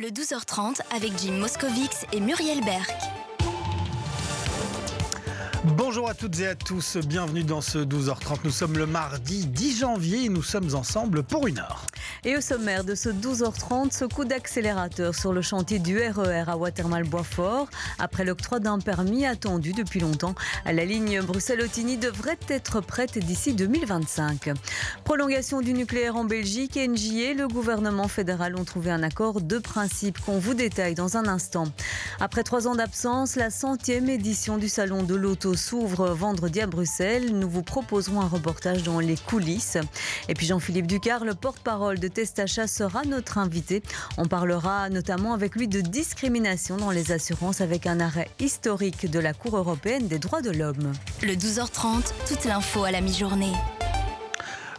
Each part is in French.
Le 12h30 avec Jim Moscovix et Muriel Berck. Bonjour à toutes et à tous, bienvenue dans ce 12h30. Nous sommes le mardi 10 janvier et nous sommes ensemble pour une heure. Et au sommaire de ce 12h30, ce coup d'accélérateur sur le chantier du RER à Watermal-Boisfort. Après l'octroi d'un permis attendu depuis longtemps, la ligne Bruxelles-Otigny devrait être prête d'ici 2025. Prolongation du nucléaire en Belgique, Engie et le gouvernement fédéral ont trouvé un accord de principe qu'on vous détaille dans un instant. Après trois ans d'absence, la centième édition du Salon de l'Auto s'ouvre vendredi à Bruxelles. Nous vous proposerons un reportage dans les coulisses. Et puis Jean-Philippe Ducard, le porte-parole de Testachat, sera notre invité. On parlera notamment avec lui de discrimination dans les assurances avec un arrêt historique de la Cour européenne des droits de l'homme. Le 12h30, toute l'info à la mi-journée.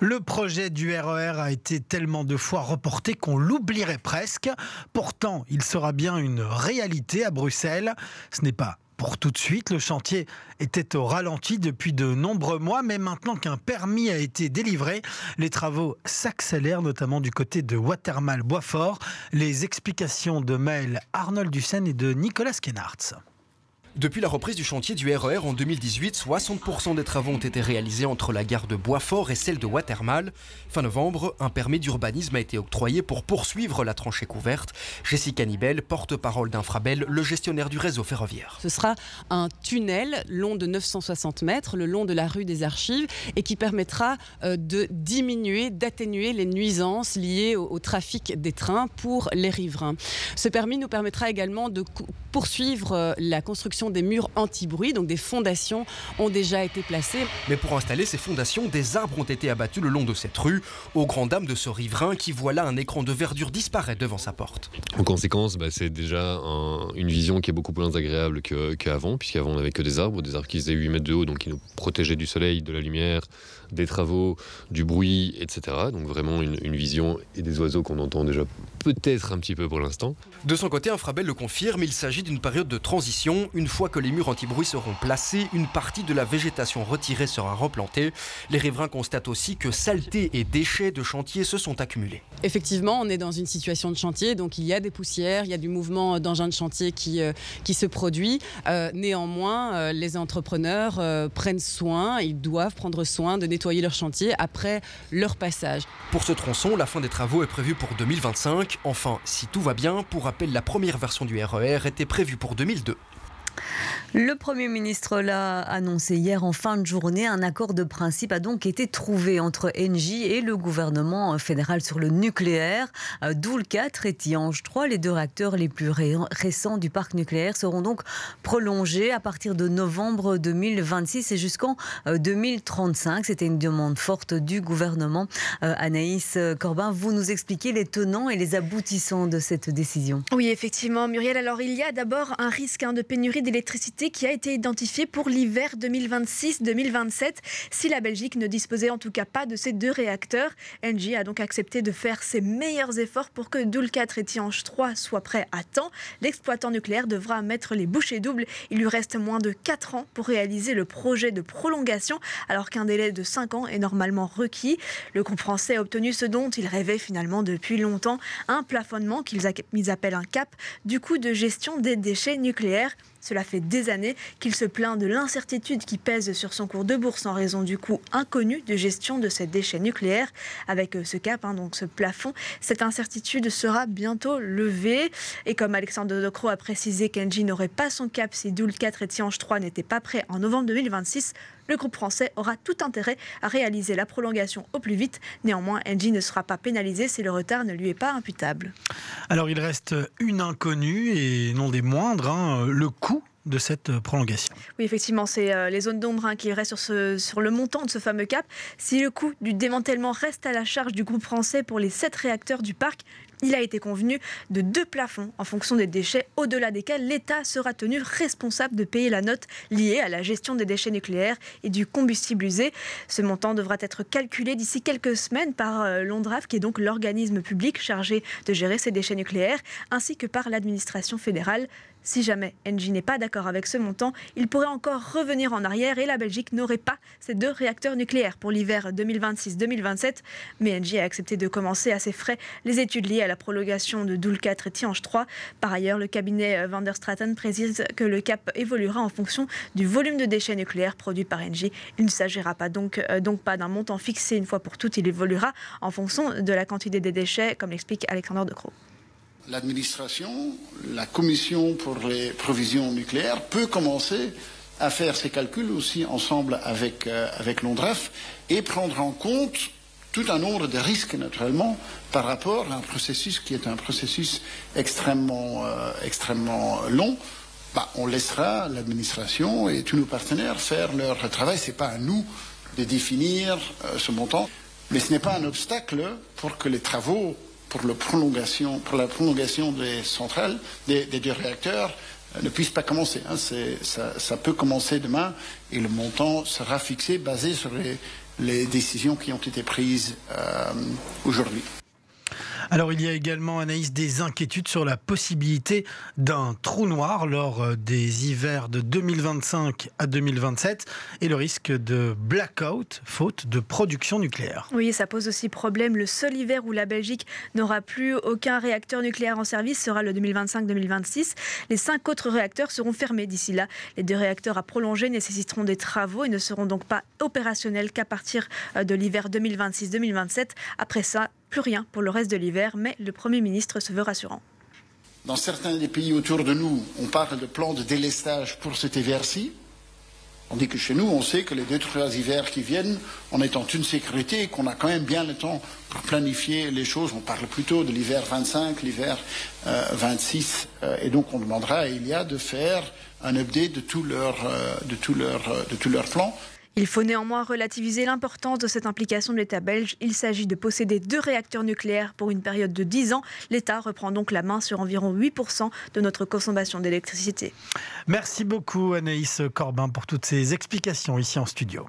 Le projet du RER a été tellement de fois reporté qu'on l'oublierait presque. Pourtant, il sera bien une réalité à Bruxelles. Ce n'est pas pour tout de suite. Le chantier était au ralenti depuis de nombreux mois, mais maintenant qu'un permis a été délivré, les travaux s'accélèrent, notamment du côté de Watermal-Boisfort. Les explications de Maël Arnold Dussen et de Nicolas Kenhartz. Depuis la reprise du chantier du RER en 2018, 60% des travaux ont été réalisés entre la gare de Boisfort et celle de Watermal. Fin novembre, un permis d'urbanisme a été octroyé pour poursuivre la tranchée couverte. Jessica Nibel, porte-parole d'Infrabel, le gestionnaire du réseau ferroviaire. Ce sera un tunnel long de 960 mètres, le long de la rue des Archives, et qui permettra euh, de diminuer, d'atténuer les nuisances liées au, au trafic des trains pour les riverains. Ce permis nous permettra également de poursuivre euh, la construction des murs anti-bruit, donc des fondations ont déjà été placées. Mais pour installer ces fondations, des arbres ont été abattus le long de cette rue, aux grandes dames de ce riverain qui voit là un écran de verdure disparaître devant sa porte. En conséquence, bah, c'est déjà un, une vision qui est beaucoup plus agréable qu'avant, puisqu'avant on n'avait que des arbres, des arbres qui faisaient 8 mètres de haut, donc qui nous protégeaient du soleil, de la lumière, des travaux, du bruit, etc. Donc vraiment une, une vision et des oiseaux qu'on entend déjà peut-être un petit peu pour l'instant. De son côté, Infrabel le confirme, il s'agit d'une période de transition. Une fois que les murs anti-bruit seront placés, une partie de la végétation retirée sera replantée. Les riverains constatent aussi que saleté et déchets de chantier se sont accumulés. Effectivement, on est dans une situation de chantier, donc il y a des poussières, il y a du mouvement d'engins de chantier qui, euh, qui se produit. Euh, néanmoins, euh, les entrepreneurs euh, prennent soin, ils doivent prendre soin de nettoyer leur chantier après leur passage. Pour ce tronçon, la fin des travaux est prévue pour 2025. Enfin, si tout va bien, pour rappel, la première version du RER était prévue pour 2002. Le Premier ministre l'a annoncé hier en fin de journée. Un accord de principe a donc été trouvé entre Engie et le gouvernement fédéral sur le nucléaire. Doul 4 et Tiange 3, les deux réacteurs les plus ré récents du parc nucléaire, seront donc prolongés à partir de novembre 2026 et jusqu'en 2035. C'était une demande forte du gouvernement. Anaïs Corbin, vous nous expliquez les tenants et les aboutissants de cette décision. Oui, effectivement, Muriel. Alors, il y a d'abord un risque hein, de pénurie d'électricité qui a été identifié pour l'hiver 2026-2027 si la Belgique ne disposait en tout cas pas de ces deux réacteurs. Engie a donc accepté de faire ses meilleurs efforts pour que Doul 4 et Tiange 3 soient prêts à temps. L'exploitant nucléaire devra mettre les bouchées doubles. Il lui reste moins de 4 ans pour réaliser le projet de prolongation alors qu'un délai de 5 ans est normalement requis. Le groupe français a obtenu ce dont il rêvait finalement depuis longtemps, un plafonnement qu'ils appellent un cap du coût de gestion des déchets nucléaires. Cela fait des années qu'il se plaint de l'incertitude qui pèse sur son cours de bourse en raison du coût inconnu de gestion de ces déchets nucléaires. Avec ce cap, hein, donc ce plafond, cette incertitude sera bientôt levée. Et comme Alexandre Docro a précisé qu'Engie n'aurait pas son cap si Doul 4 et Tiange 3 n'étaient pas prêts en novembre 2026, le groupe français aura tout intérêt à réaliser la prolongation au plus vite. Néanmoins, Engie ne sera pas pénalisé si le retard ne lui est pas imputable. Alors il reste une inconnue et non des moindres, hein, le coût de cette prolongation. Oui, effectivement, c'est euh, les zones d'ombre hein, qui restent sur, ce, sur le montant de ce fameux cap. Si le coût du démantèlement reste à la charge du groupe français pour les sept réacteurs du parc, il a été convenu de deux plafonds en fonction des déchets au-delà desquels l'État sera tenu responsable de payer la note liée à la gestion des déchets nucléaires et du combustible usé. Ce montant devra être calculé d'ici quelques semaines par euh, l'ONDRAF, qui est donc l'organisme public chargé de gérer ces déchets nucléaires, ainsi que par l'administration fédérale. Si jamais Engie n'est pas d'accord avec ce montant, il pourrait encore revenir en arrière et la Belgique n'aurait pas ces deux réacteurs nucléaires pour l'hiver 2026-2027. Mais Engie a accepté de commencer à ses frais les études liées à la prolongation de Doul 4 et Tiange 3. Par ailleurs, le cabinet Van der Straten précise que le cap évoluera en fonction du volume de déchets nucléaires produits par Engie. Il ne s'agira euh, donc pas d'un montant fixé une fois pour toutes, il évoluera en fonction de la quantité des déchets, comme l'explique Alexandre De Croo l'administration, la commission pour les provisions nucléaires peut commencer à faire ses calculs aussi ensemble avec, euh, avec l'ONDREF et prendre en compte tout un nombre de risques naturellement par rapport à un processus qui est un processus extrêmement, euh, extrêmement long. Bah, on laissera l'administration et tous nos partenaires faire leur travail. Ce n'est pas à nous de définir euh, ce montant, mais ce n'est pas un obstacle pour que les travaux pour, la prolongation, pour la prolongation des centrales, des, deux réacteurs, euh, ne puissent pas commencer. Hein. Ça, peut commencer demain et le montant sera fixé basé sur les, décisions qui ont été prises euh, aujourd'hui. Alors il y a également, Anaïs, des inquiétudes sur la possibilité d'un trou noir lors euh, des hivers de 2025 à 2027 et le risque de blackout faute de production nucléaire. Oui, ça pose aussi problème. Le seul hiver où la Belgique n'aura plus aucun réacteur nucléaire en service sera le 2025-2026. Les cinq autres réacteurs seront fermés d'ici là. Les deux réacteurs à prolonger nécessiteront des travaux et ne seront donc pas opérationnels qu'à partir euh, de l'hiver 2026-2027. Après ça, plus rien pour le reste de l'hiver, mais le Premier ministre se veut rassurant. Dans certains des pays autour de nous, on parle de plans de délestage pour cet hiver-ci. On dit que chez nous, on sait que les deux, trois hivers qui viennent, on est en une sécurité et qu'on a quand même bien le temps pour planifier les choses. On parle plutôt de l'hiver 25, l'hiver 26. Euh, euh, et donc, on demandera à Ilia de faire un update de tout leur, euh. Il faut néanmoins relativiser l'importance de cette implication de l'État belge. Il s'agit de posséder deux réacteurs nucléaires pour une période de 10 ans. L'État reprend donc la main sur environ 8% de notre consommation d'électricité. Merci beaucoup Anaïs Corbin pour toutes ces explications ici en studio.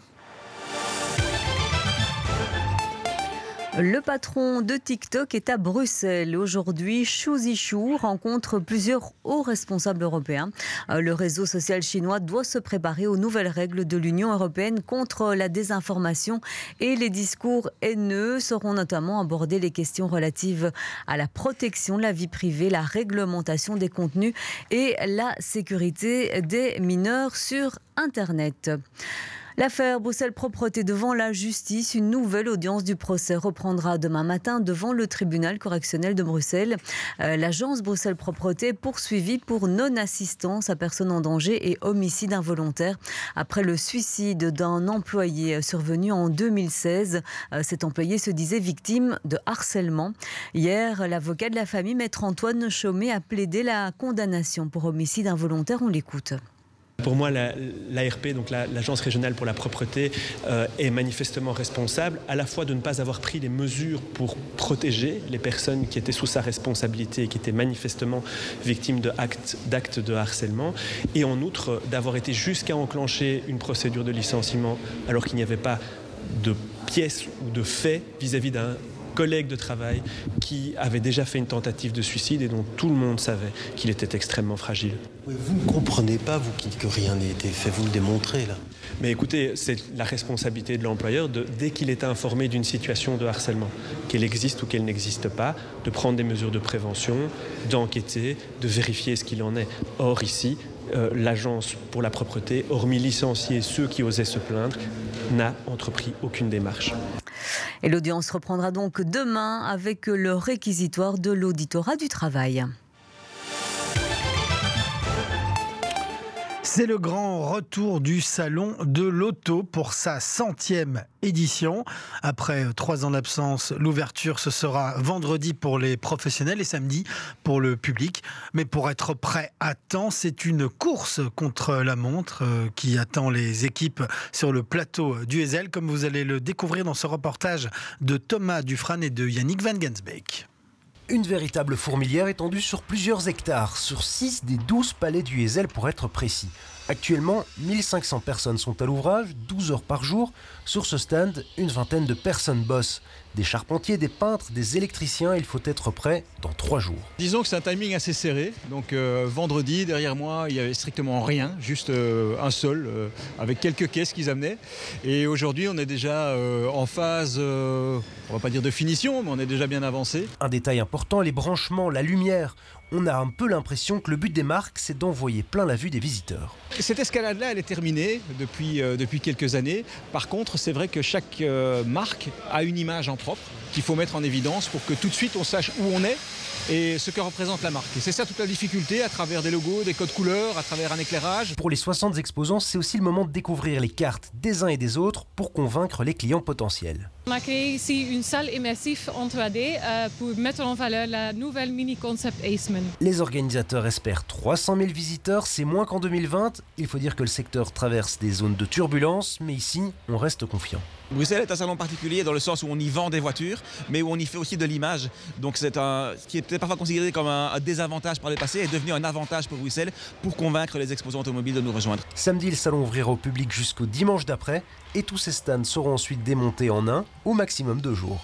Le patron de TikTok est à Bruxelles. Aujourd'hui, Xu Zhishu rencontre plusieurs hauts responsables européens. Euh, le réseau social chinois doit se préparer aux nouvelles règles de l'Union européenne contre la désinformation et les discours haineux seront notamment abordées les questions relatives à la protection de la vie privée, la réglementation des contenus et la sécurité des mineurs sur Internet. L'affaire Bruxelles Propreté devant la justice, une nouvelle audience du procès reprendra demain matin devant le tribunal correctionnel de Bruxelles. Euh, l'agence Bruxelles Propreté poursuivie pour non-assistance à personne en danger et homicide involontaire après le suicide d'un employé survenu en 2016. Euh, cet employé se disait victime de harcèlement. Hier, l'avocat de la famille, maître Antoine Chaumet, a plaidé la condamnation pour homicide involontaire. On l'écoute. Pour moi, l'ARP, donc l'Agence régionale pour la propreté, euh, est manifestement responsable à la fois de ne pas avoir pris les mesures pour protéger les personnes qui étaient sous sa responsabilité et qui étaient manifestement victimes d'actes de harcèlement, et en outre d'avoir été jusqu'à enclencher une procédure de licenciement alors qu'il n'y avait pas de pièces ou de faits vis-à-vis d'un collègue de travail qui avait déjà fait une tentative de suicide et dont tout le monde savait qu'il était extrêmement fragile. Vous ne comprenez pas, vous que rien n'a été fait, vous le démontrez là. Mais écoutez, c'est la responsabilité de l'employeur, de, dès qu'il est informé d'une situation de harcèlement, qu'elle existe ou qu'elle n'existe pas, de prendre des mesures de prévention, d'enquêter, de vérifier ce qu'il en est. Or, ici, euh, l'agence pour la propreté, hormis licencier ceux qui osaient se plaindre, n'a entrepris aucune démarche. Et l'audience reprendra donc demain avec le réquisitoire de l'auditorat du travail. C'est le grand retour du salon de l'auto pour sa centième édition. Après trois ans d'absence, l'ouverture ce sera vendredi pour les professionnels et samedi pour le public. Mais pour être prêt à temps, c'est une course contre la montre euh, qui attend les équipes sur le plateau du Ezel, comme vous allez le découvrir dans ce reportage de Thomas Dufran et de Yannick Van Gensbeek. Une véritable fourmilière étendue sur plusieurs hectares, sur 6 des 12 palais du Hesel pour être précis. Actuellement, 1500 personnes sont à l'ouvrage, 12 heures par jour. Sur ce stand, une vingtaine de personnes bossent. Des charpentiers, des peintres, des électriciens, il faut être prêt dans trois jours. Disons que c'est un timing assez serré. Donc euh, vendredi, derrière moi, il n'y avait strictement rien, juste euh, un sol, euh, avec quelques caisses qu'ils amenaient. Et aujourd'hui, on est déjà en phase, on va pas dire de finition, mais on est déjà bien avancé. Un détail important, les branchements, la lumière on a un peu l'impression que le but des marques, c'est d'envoyer plein la vue des visiteurs. Cette escalade-là, elle est terminée depuis, euh, quelques années. Par contre, c'est vrai que chaque euh, marque a une image en propre qu'il faut mettre en évidence pour que tout de suite on sache où on est et ce que représente la marque. Et c'est ça toute la difficulté à travers des logos, des codes couleurs, à travers un éclairage. Pour les 60 exposants, c'est aussi le moment de découvrir les cartes des uns et des autres pour convaincre les clients potentiels. On a créé ici une salle immersive en 3D euh, pour mettre en valeur la nouvelle mini-concept Aceman. Les organisateurs espèrent 300 000 visiteurs, c'est moins qu'en 2020. Il faut dire que le secteur traverse des zones de turbulence, mais ici, on reste confiant. Bruxelles est un salon particulier dans le sens où on y vend des voitures, mais où on y fait aussi de l'image. Donc c'est un, ce qui était parfois considéré comme un, désavantage par le passé est devenu un avantage pour Bruxelles pour convaincre les exposants automobiles de nous rejoindre. Samedi, le salon ouvrira au public jusqu'au dimanche d'après et tous ces stands seront ensuite démontés en un ou maximum deux jours.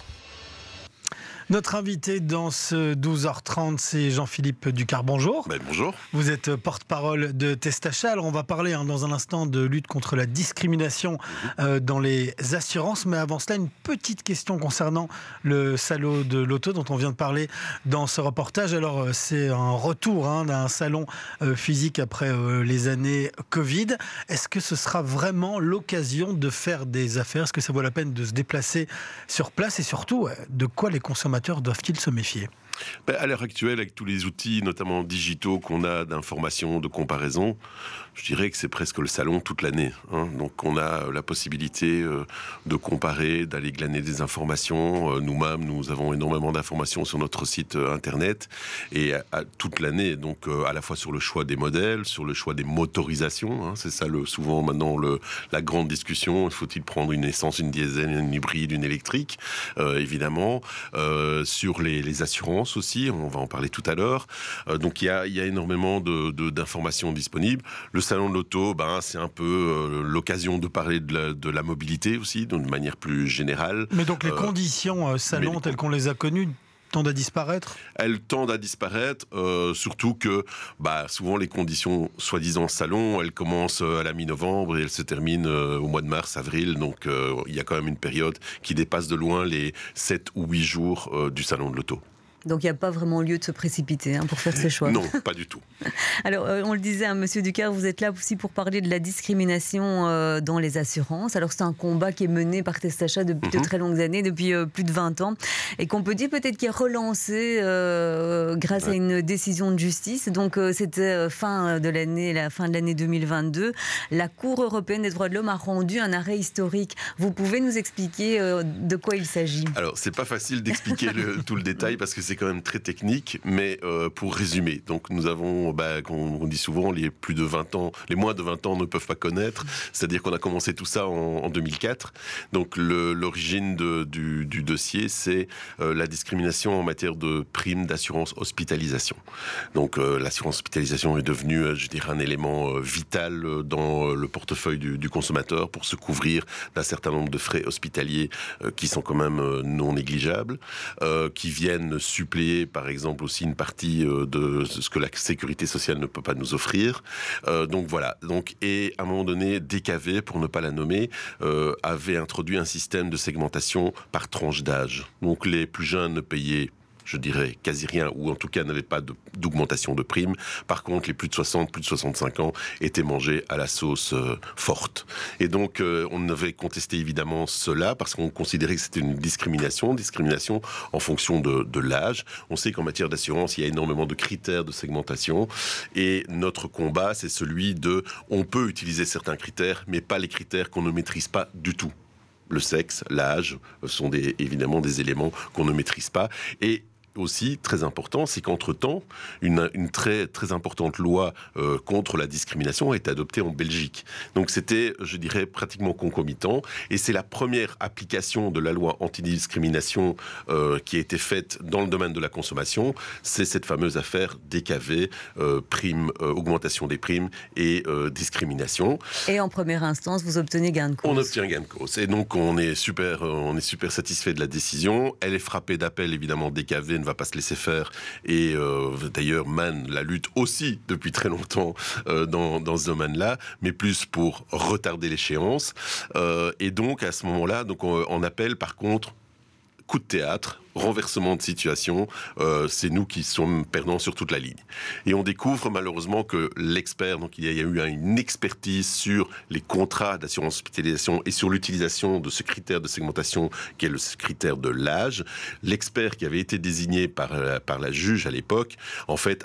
Notre invité dans ce 12h30, c'est Jean-Philippe Ducar. Bonjour. Ben, bonjour. Vous êtes porte-parole de Testacha. Alors, on va parler hein, dans un instant de lutte contre la discrimination mhm. euh, dans les assurances. Mais avant cela, une petite question concernant le salon de l'auto dont on vient de parler dans ce reportage. Alors, euh, c'est un retour hein, d'un salon euh, physique après les années Covid. Est-ce que ce sera vraiment l'occasion de faire des affaires? Est-ce que ça vaut la peine de se déplacer sur place? Et surtout, de quoi les consommateurs doivent-ils se méfier? À l'heure actuelle, avec tous les outils, notamment digitaux, qu'on a d'information, de comparaison, je dirais que c'est presque le salon toute l'année. Hein. Donc on a la possibilité euh, de comparer, d'aller glaner des informations. Euh, nous-mêmes, nous avons énormément d'informations sur notre site euh, internet et toute l'année. Donc à la fois sur le choix des modèles, sur le choix des motorisations. Hein. C'est ça le, souvent maintenant la grande discussion. Faut-il prendre une essence, une diesel, une hybride, une électrique? Évidemment. sur les, assurances aussi, on va en parler tout à l'heure. donc il y a, y a, énormément d'informations de, disponibles. Le salon de l'auto, ben, c'est un peu euh, l'occasion de parler de la, mobilité aussi, d'une manière plus générale. Mais donc les euh, conditions euh, salon telles qu'on les a connues tendent à disparaître? Elles tendent à disparaître, surtout que bah, souvent les conditions soi-disant salon, elles commencent à la mi-novembre et elles se terminent au mois de mars, avril. Donc il y a quand même une période qui dépasse de loin les 7 ou 8 jours du salon de l'auto. Donc il n'y a pas vraiment lieu de se précipiter hein, pour faire ses choix. Non, pas du tout. Alors euh, on le disait, hein, Monsieur Ducar, vous êtes là aussi pour parler de la discrimination euh, dans les assurances. Alors c'est un combat qui est mené par Testacha depuis de mhm. très longues années, depuis euh, plus de 20 ans, et qu'on peut dire peut-être qui est relancé grâce à une décision de justice. Donc c'était fin de l'année, la fin de l'année 2022. La Cour européenne des droits de l'homme a rendu un arrêt historique. Vous pouvez nous expliquer de quoi il s'agit? Alors c'est pas facile d'expliquer tout le détail parce que c'est quand même très technique, mais euh, pour résumer, donc nous avons, bah, on, dit souvent, les plus de 20 ans, les moins de 20 ans ne peuvent pas connaître, c'est-à-dire qu'on a commencé tout ça en, 2004. Donc l'origine du, dossier, c'est euh, la discrimination en matière de primes d'assurance hospitalisation. Donc euh, l'assurance hospitalisation est devenue, je dirais, un élément vital dans le portefeuille du, consommateur pour se couvrir d'un certain nombre de frais hospitaliers qui sont quand même non négligeables, qui viennent par exemple, aussi une partie euh, de ce que la sécurité sociale ne peut pas nous offrir. Euh, donc voilà. Donc et à un moment donné, DKV, pour ne pas la nommer, euh, avait introduit un système de segmentation par tranche d'âge. Donc les plus jeunes ne payaient je dirais quasi rien, ou en tout cas n'avait pas d'augmentation de, primes. Par contre, les plus de 60, plus de 65 ans étaient mangés à la sauce euh, forte. Et donc, euh, on avait contesté évidemment cela parce qu'on considérait que c'était une discrimination, discrimination en fonction de, de l'âge. On sait qu'en matière d'assurance, il y a énormément de critères de segmentation. Et notre combat, c'est celui de, on peut utiliser certains critères, mais pas les critères qu'on ne maîtrise pas du tout le sexe, l'âge sont des, évidemment des éléments qu'on ne maîtrise pas. Et aussi, très important, c'est qu'entre-temps, une, une, très, très importante loi euh, contre la discrimination a été adoptée en Belgique. Donc c'était, je dirais, pratiquement concomitant. Et c'est la première application de la loi antidiscrimination euh, qui a été faite dans le domaine de la consommation. C'est cette fameuse affaire DKV, euh, prime, euh, augmentation des primes et euh, discrimination. Et en première instance, vous obtenez gain de cause. On obtient gain de cause. Et donc on est super, on est super satisfait de la décision. Elle est frappée d'appel, évidemment. DKV ne va pas se laisser faire. Et euh, d'ailleurs, Man la lutte aussi depuis très longtemps euh, dans, ce domaine-là, mais plus pour retarder l'échéance. Euh, et donc à ce moment-là, donc on, on appelle par contre coup de théâtre, renversement de situation, euh, c'est nous qui sommes perdants sur toute la ligne. Et on découvre malheureusement que l'expert, donc il y a eu une expertise sur les contrats d'assurance hospitalisation et sur l'utilisation de ce critère de segmentation qui est le critère de l'âge. L'expert qui avait été désigné par, euh, par la juge à l'époque, en fait,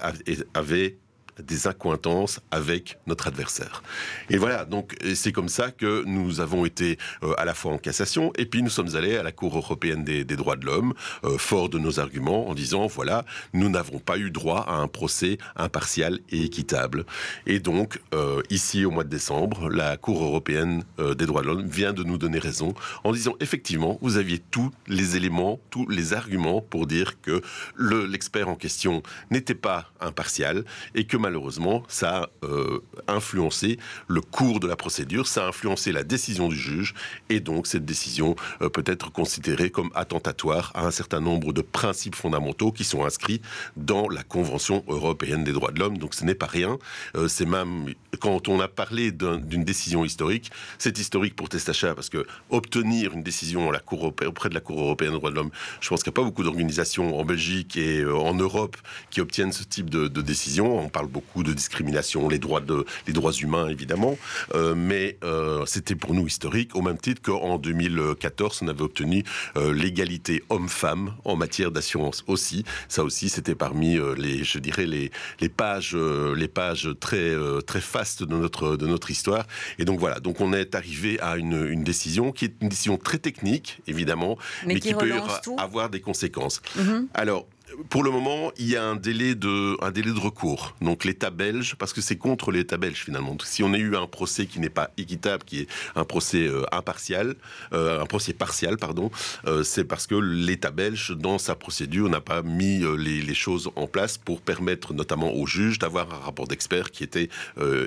avait des accointances avec notre adversaire. Et voilà, donc c'est comme ça que nous avons été euh, à la fois en cassation et puis nous sommes allés à la Cour européenne des, droits de l'homme, euh, fort de nos arguments, en disant voilà, nous n'avons pas eu droit à un procès impartial et équitable. Et donc, euh, ici au mois de décembre, la Cour européenne euh, des droits de l'homme vient de nous donner raison en disant effectivement, vous aviez tous les éléments, tous les arguments pour dire que l'expert en question n'était pas impartial et que malheureusement, ça a euh, influencé le cours de la procédure, ça a influencé la décision du juge, et donc cette décision euh, peut être considérée comme attentatoire à un certain nombre de principes fondamentaux qui sont inscrits dans la Convention européenne des droits de l'homme. Donc ce n'est pas rien. Euh, c'est même quand on a parlé d'une décision historique, c'est historique pour Testacha parce que obtenir une décision à la cour, auprès de la Cour européenne des droits de l'homme, je pense qu'il n'y a pas beaucoup d'organisations en Belgique et en Europe qui obtiennent ce type de, de décision. On parle beaucoup de discrimination, les droits, de, les droits humains évidemment, euh, mais euh, c'était pour nous historique, au même titre qu'en 2014, on avait obtenu euh, l'égalité homme-femme en matière d'assurance aussi. Ça aussi, c'était parmi les, je dirais, les, les pages, les pages très, très fastes de notre, de notre histoire. Et donc voilà, donc on est arrivé à une, une décision qui est une décision très technique, évidemment, Mais mais, qui qui, peut tout. avoir des conséquences. Mhm. Alors, pour le moment, il y a un délai de, un délai de recours. Donc l'État belge, parce que c'est contre l'État belge finalement. Si on a eu un procès qui n'est pas équitable, qui est un procès euh, impartial, euh, un procès partial, pardon, euh, c'est parce que l'État belge, dans sa procédure, n'a pas mis les, choses en place pour permettre notamment aux juges d'avoir un rapport d'experts qui était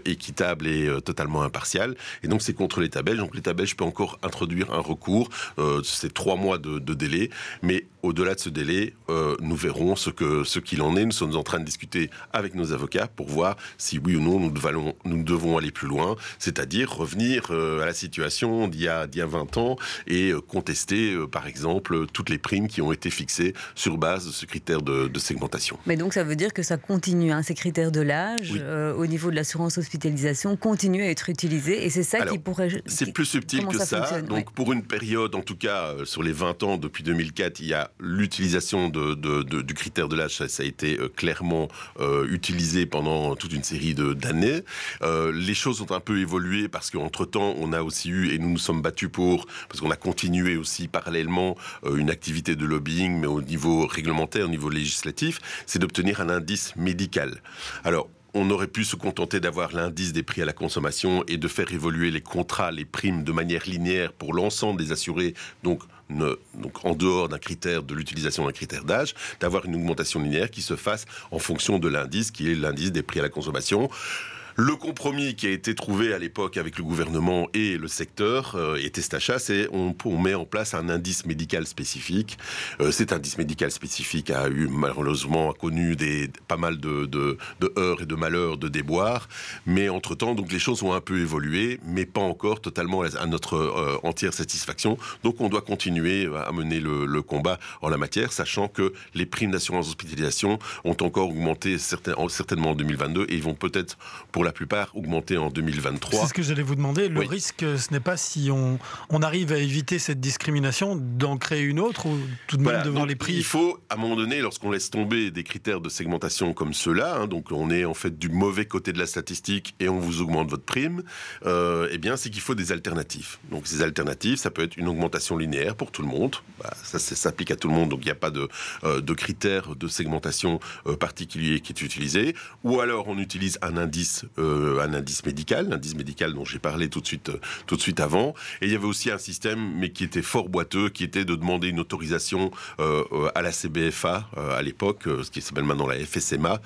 équitable et totalement impartial. Et donc c'est contre l'État belge. Donc l'État belge peut encore introduire un recours. C'est trois mois de, délai, mais au-delà de ce délai, nous verrons ce que ce qu'il en est. Nous sommes en train de discuter avec nos avocats pour voir si oui ou non nous devons, nous devons aller plus loin, c'est-à-dire revenir euh, à la situation d'il y, a, d'il y a 20 ans et euh, contester, euh, par exemple, toutes les primes qui ont été fixées sur base de ce critère de, de segmentation. Mais donc ça veut dire que ça continue, hein, ces critères de l'âge Oui. euh, au niveau de l'assurance hospitalisation continuent à être utilisés et c'est ça Alors, qui pourrait... C'est plus subtil comment que ça Donc, ouais. pour une période, en tout cas, sur les 20 ans, depuis 2004, il y a l'utilisation de, de- de- du critère de l'âge. Ça, a été euh, clairement euh, utilisé pendant toute une série d'années. Euh, les choses ont un peu évolué parce qu'entre-temps, on a aussi eu, et nous nous sommes battus pour, parce qu'on a continué aussi parallèlement une activité de lobbying, mais au niveau réglementaire, au niveau législatif, c'est d'obtenir un indice médical. Alors, on aurait pu se contenter d'avoir l'indice des prix à la consommation et de faire évoluer les contrats, les primes de manière linéaire pour l'ensemble des assurés, donc, en dehors d'un critère de l'utilisation d'un critère d'âge, d'avoir une augmentation linéaire qui se fasse en fonction de l'indice qui est l'indice des prix à la consommation. Le compromis qui a été trouvé à l'époque avec le gouvernement et le secteur euh, et c'est on, met en place un indice médical spécifique. Euh, cet indice médical spécifique a eu malheureusement a connu des, pas mal de, heurts et de malheurs, de déboires, mais entre-temps, donc les choses ont un peu évolué, mais pas encore totalement à notre euh, entière satisfaction. Donc on doit continuer à mener le, combat en la matière, sachant que les primes d'assurance hospitalisation ont encore augmenté certain- certainement en 2022 et ils vont peut-être pour pour la plupart augmenté en 2023. C'est ce que j'allais vous demander. Le risque, ce n'est pas si on, on arrive à éviter cette discrimination d'en créer une autre ou tout de même de voir les prix. Il faut, à un moment donné, lorsqu'on laisse tomber des critères de segmentation comme ceux-là, hein, donc on est en fait du mauvais côté de la statistique et on vous augmente votre prime, euh, eh bien, c'est qu'il faut des alternatives. Donc ces alternatives, ça peut être une augmentation linéaire pour tout le monde. Bah, ça s'applique à tout le monde, donc il n'y a pas de, euh, de critères de segmentation euh, particulier qui est utilisé. Ou alors on utilise un indice, euh, un indice médical, l'indice médical dont j'ai parlé tout de suite, tout de suite avant. Et il y avait aussi un système, mais qui était fort boiteux, qui était de demander une autorisation à la CBFA à l'époque, ce qui s'appelle maintenant la FSMA,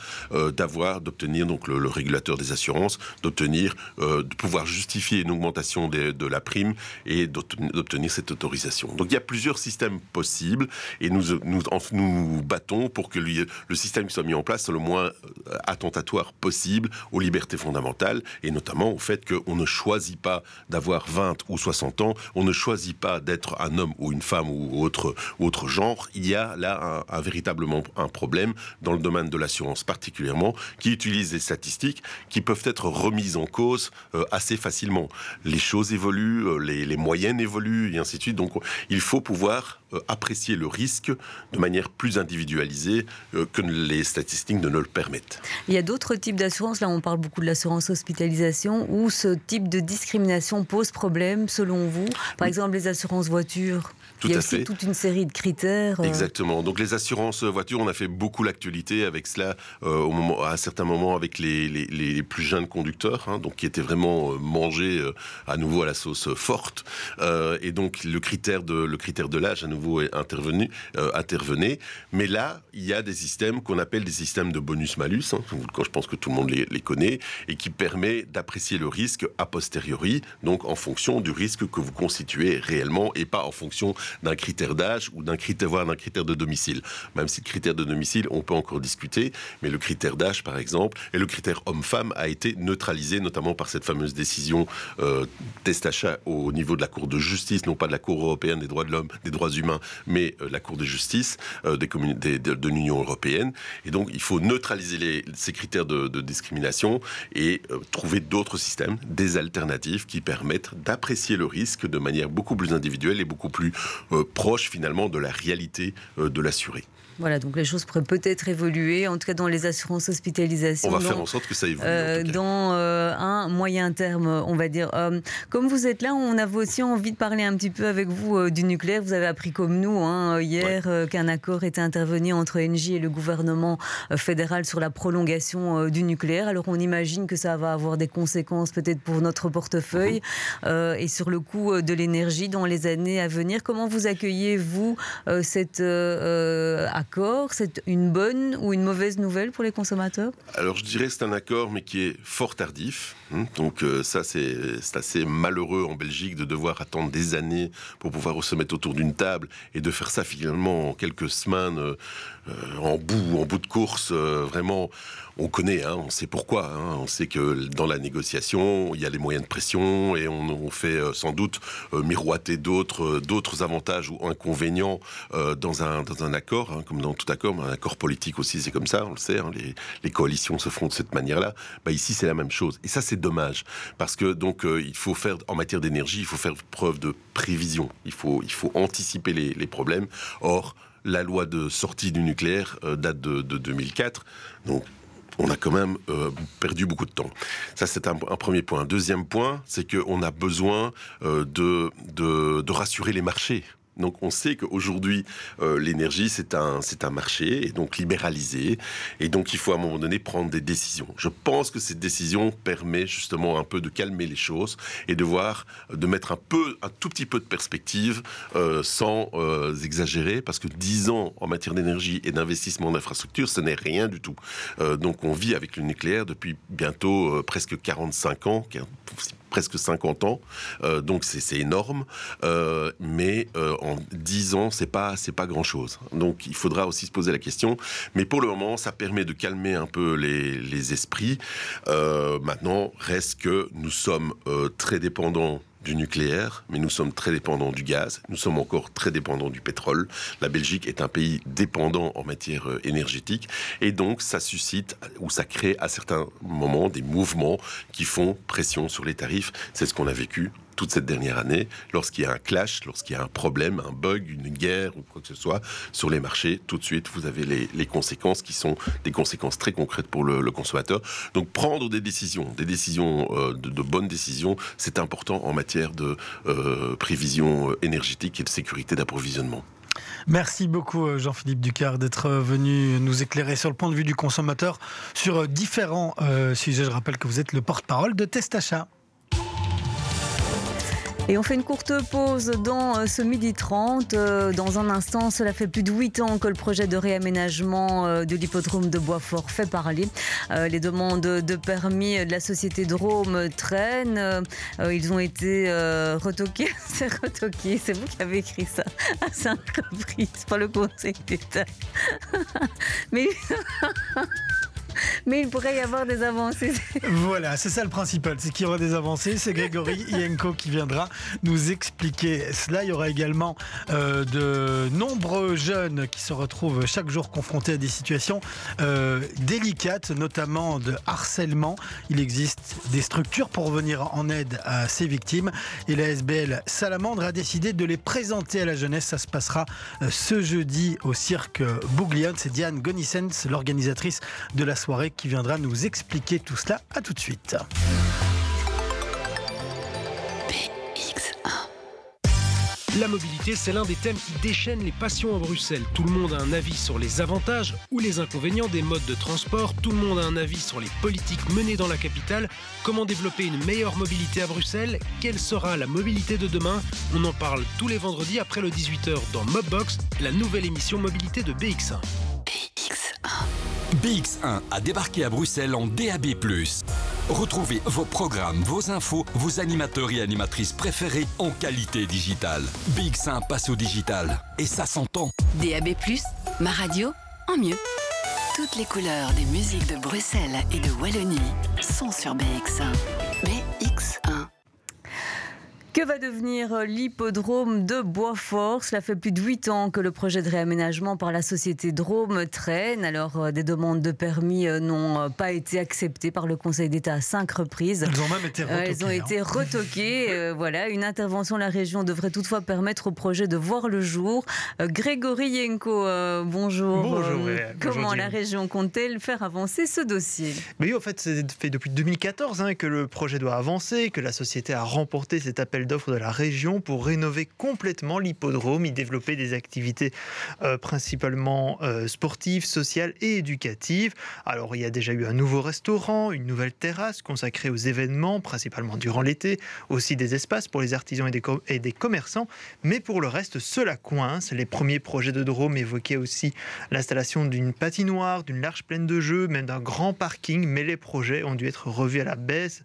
d'avoir, d'obtenir donc le, régulateur des assurances, d'obtenir, de pouvoir justifier une augmentation de la prime et d'obtenir cette autorisation. Donc il y a plusieurs systèmes possibles et nous nous, battons pour que le, système qui soit mis en place soit le moins euh, attentatoire possible aux libertés fondamentales et notamment au fait qu'on ne choisit pas d'avoir 20 ou 60 ans, on ne choisit pas d'être un homme ou une femme ou autre, autre genre. Il y a là un, véritablement un problème dans le domaine de l'assurance particulièrement qui utilise des statistiques qui peuvent être remises en cause euh, assez facilement. Les choses évoluent, euh, les, moyennes évoluent et ainsi de suite. Donc il faut pouvoir apprécier le risque de manière plus individualisée euh, que les statistiques ne le permettent. Il y a d'autres types d'assurances, là on parle beaucoup de l'assurance hospitalisation, où ce type de discrimination pose problème selon vous Par exemple les assurances voitures tout Il y a à aussi fait. toute une série de critères. euh, Exactement. Donc les assurances voitures, on a fait beaucoup l'actualité avec cela euh, au moment, à un certain moment avec les, les, les plus jeunes conducteurs, hein, donc qui étaient vraiment euh, mangés euh, à nouveau à la sauce forte. Euh, et donc le critère de le critère de l'âge à nouveau intervenu, euh, intervenait. Mais là, il y a des systèmes qu'on appelle des systèmes de bonus-malus. Hein, je pense que tout le monde les, connaît et qui permet d'apprécier le risque a posteriori, donc en fonction du risque que vous constituez réellement et pas en fonction d'un critère d'âge ou d'un critère, voire d'un critère de domicile. Même si le critère de domicile, on peut encore discuter, mais le critère d'âge, par exemple, et le critère homme-femme a été neutralisé, notamment par cette fameuse décision euh, test-achat au niveau de la Cour de justice, non pas de la Cour européenne des droits de l'homme, des droits humains, mais euh, la Cour de justice euh, de, l'Union européenne. Et donc, il faut neutraliser ces critères de, discrimination et euh, trouver d'autres systèmes, des alternatives qui permettent d'apprécier le risque de manière beaucoup plus individuelle et beaucoup plus proche finalement de la réalité de l'assuré. Voilà, donc les choses pourraient peut-être évoluer, en tout cas dans les assurances hospitalisation. On va faire en sorte que ça évolue. Euh, dans euh, un moyen terme, on va dire. Euh, comme vous êtes là, on avait aussi envie de parler un petit peu avec vous euh, du nucléaire. Vous avez appris comme nous hein, hier euh, qu'un accord était intervenu entre Engie et le gouvernement fédéral sur la prolongation du nucléaire. Alors on imagine que ça va avoir des conséquences peut-être pour notre portefeuille euh, et sur le coût de l'énergie dans les années à venir. Comment vous accueillez, vous, euh, cet euh, euh, C'est une bonne ou une mauvaise nouvelle pour les consommateurs? Alors je dirais que c'est un accord, mais qui est fort tardif. hein. Donc euh, ça, c'est assez malheureux en Belgique de devoir attendre des années pour pouvoir se mettre autour d'une table et de faire ça finalement en quelques semaines, euh, euh, en bout, en bout de course. vraiment, on connaît, hein, on sait pourquoi. hein. on sait que dans la négociation, il y a les moyens de pression et on, fait euh, sans doute euh, miroiter d'autres euh, d'autres avantages ou inconvénients dans un accord, hein, comme dans tout accord, mais un accord politique aussi, c'est comme ça, on le sait. les, coalitions se font de cette manière-là. Bah, ici, c'est la même chose. Et ça, c'est dommage parce que donc il faut faire en matière d'énergie, il faut faire preuve de prévision. Il faut anticiper les, problèmes. Or, la loi de sortie du nucléaire date de, de 2004, donc on a quand même euh, perdu beaucoup de temps. Ça, c'est un, premier point. Deuxième point, c'est qu'on a besoin euh, de, de rassurer les marchés. Donc on sait qu'aujourd'hui euh, l'énergie c'est un un marché et donc libéralisé et donc il faut à un moment donné prendre des décisions. Je pense que cette décision permet justement un peu de calmer les choses et de voir de mettre un peu un tout petit peu de perspective euh, sans euh, exagérer parce que 10 ans en matière d'énergie et d'investissement d'infrastructure ce n'est rien du tout. Donc on vit avec le nucléaire depuis bientôt presque 45 ans, presque 50 ans, Euh, donc c'est énorme, Euh, mais euh, en 10 ans c'est pas pas grand chose. Donc il faudra aussi se poser la question. Mais pour le moment ça permet de calmer un peu les, les esprits. Maintenant reste que nous sommes très dépendants nucléaire, mais nous sommes très dépendants du gaz, nous sommes encore très dépendants du pétrole. La Belgique est un pays dépendant en matière euh, énergétique, et donc ça suscite ou ça crée à certains moments des mouvements qui font pression sur les tarifs. C'est ce qu'on a vécu toute cette dernière année, lorsqu'il y a un clash, lorsqu'il y a un problème, un bug, une guerre ou quoi que ce soit sur les marchés, tout de suite vous avez les, conséquences qui sont des conséquences très concrètes pour le, consommateur. Donc prendre des décisions, des décisions euh, de, bonnes décisions, c'est important en matière de euh, prévision énergétique et de sécurité d'approvisionnement. Merci beaucoup euh, Jean-Philippe Ducard d'être venu nous éclairer sur le point de vue du consommateur sur différents sujets. Je rappelle que vous êtes le porte-parole de Testachat. Et on fait une courte pause dans euh, ce midi 30. Euh, dans un instant, cela fait plus de 8 ans que le projet de réaménagement euh, de l'hippodrome de Boisfort fait parler. Les demandes de permis de la société Drôme traînent. Ils ont été retoqués. C'est retoqué. C'est vous qui avez écrit ça à cinq reprises par le Conseil d'État. Mais. Mais il pourrait y avoir des avancées. Voilà, c'est ça le principal, c'est qu'il y aura des avancées. C'est Grégory Ienko qui viendra nous expliquer cela. Il y aura également euh, de nombreux jeunes qui se retrouvent chaque jour confrontés à des situations euh, délicates, notamment de harcèlement. Il existe des structures pour venir en aide à ces victimes et la SBL Salamandre a décidé de les présenter à la jeunesse. Ça se passera euh, ce jeudi au cirque Bouglione. C'est Diane Gonissens, l'organisatrice de la soirée qui viendra nous expliquer tout cela. À tout de suite. La mobilité, c'est l'un des thèmes qui déchaînent les passions à Bruxelles. Tout le monde a un avis sur les avantages ou les inconvénients des modes de transport. Tout le monde a un avis sur les politiques menées dans la capitale. Comment développer une meilleure mobilité à Bruxelles? Quelle sera la mobilité de demain? On en parle tous les vendredis après le 18h dans Mobbox, la nouvelle émission mobilité de BX1. BX1 a débarqué à Bruxelles en DAB+. Retrouvez vos programmes, vos infos, vos animateurs et animatrices préférés en qualité digitale. BX1 passe au digital et ça s'entend. DAB+, ma radio, en mieux. Toutes les couleurs des musiques de Bruxelles et de Wallonie sont sur BX1. BX1. Que va devenir l'hippodrome de Boisfort? Cela fait plus de 8 ans que le projet de réaménagement par la société Drôme traîne. Alors, euh, des demandes de permis euh, n'ont euh, pas été acceptées par le Conseil d'État à cinq reprises. Elles ont même été retoquées. Elles ont été hein. retoquées. voilà, une intervention de la région devrait toutefois permettre au projet de voir le jour. Grégory Yenko, bonjour. Bonjour. Comment la région compte-t-elle faire avancer ce dossier? Oui, en fait, c'est fait depuis 2014 hein, que le projet doit avancer, que la société a remporté cet appel d'offres de la région pour rénover complètement l'hippodrome, y développer des activités euh, principalement euh, sportives, sociales et éducatives. Alors il y a déjà eu un nouveau restaurant, une nouvelle terrasse consacrée aux événements, principalement durant l'été, aussi des espaces pour les artisans et des, commerçants, mais pour le reste cela coince. Les premiers projets de Drôme évoquaient aussi l'installation d'une patinoire, d'une large plaine de jeux, même d'un grand parking, mais les projets ont dû être revus à la baisse.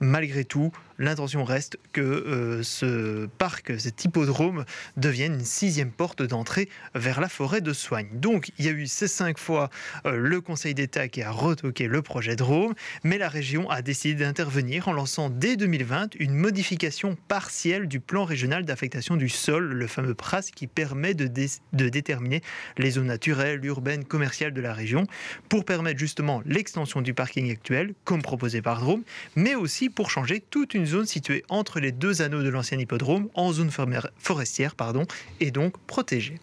Malgré tout, l'intention reste que euh, ce parc, cet hippodrome, devienne une sixième porte d'entrée vers la forêt de Soigne. Donc il y a eu ces cinq fois euh, le Conseil d'État qui a retoqué le projet Drôme, mais la région a décidé d'intervenir en lançant dès 2020 une modification partielle du plan régional d'affectation du sol, le fameux PRAS, qui permet de, de déterminer les zones naturelles, urbaines, commerciales de la région, pour permettre justement l'extension du parking actuel, comme proposé par Drôme, mais aussi pour changer toute une zone située entre les deux anneaux de l'ancien hippodrome, en zone forestière, pardon, et donc protégée.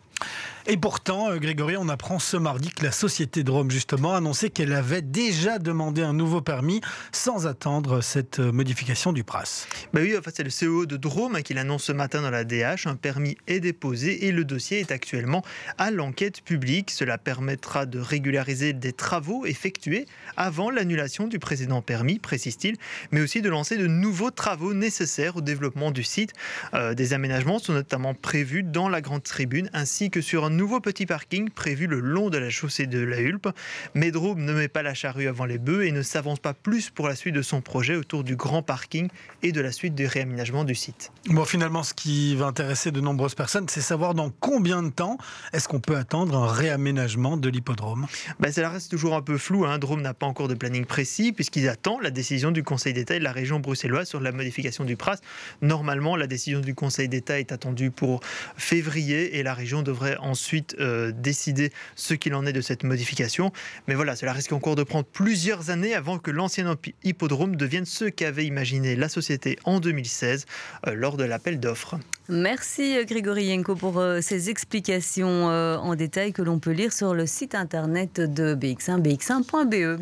Et pourtant, euh, Grégory, on apprend ce mardi que la société Drôme, justement, a annoncé qu'elle avait déjà demandé un nouveau permis sans attendre cette euh, modification du PRAS. Bah oui, en fait, c'est le CEO de Drôme hein, qui l'annonce ce matin dans la DH. Un permis est déposé et le dossier est actuellement à l'enquête publique. Cela permettra de régulariser des travaux effectués avant l'annulation du précédent permis, précise-t-il, mais aussi de lancer de nouveaux travaux nécessaires au développement du site. Euh, des aménagements sont notamment prévus dans la grande tribune ainsi que sur un nouveau petit parking prévu le long de la chaussée de la Hulpe. Medroom ne met pas la charrue avant les bœufs et ne s'avance pas plus pour la suite de son projet autour du grand parking et de la suite du réaménagement du site. Bon, finalement, ce qui va intéresser de nombreuses personnes, c'est savoir dans combien de temps est-ce qu'on peut attendre un réaménagement de l'hippodrome ben, Ça reste toujours un peu flou. Hein. Drôme n'a pas encore de planning précis puisqu'il attend la décision du Conseil d'État et de la région bruxelloise sur la modification du PRAS. Normalement, la décision du Conseil d'État est attendue pour février et la région devrait ensuite euh, décider ce qu'il en est de cette modification. Mais voilà, cela risque encore de prendre plusieurs années avant que l'ancien hippodrome devienne ce qu'avait imaginé la société en 2016 euh, lors de l'appel d'offres. Merci euh, Grégory Yenko pour ces explications en détail que l'on peut lire sur le site internet de BX1, bx1.be.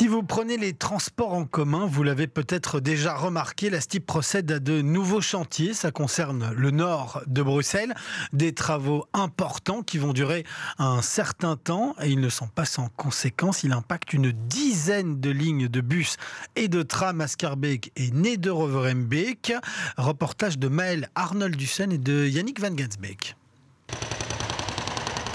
Si vous prenez les transports en commun, vous l'avez peut-être déjà remarqué, la STIP procède à de nouveaux chantiers. Ça concerne le nord de Bruxelles, des travaux importants qui vont durer un certain temps et ils ne sont pas sans conséquences. Il impacte une dizaine de lignes de bus et de trams à Scarbeck et Nederoverembeek. Reportage de Maël Arnold Dussen et de Yannick Van Gansbeek.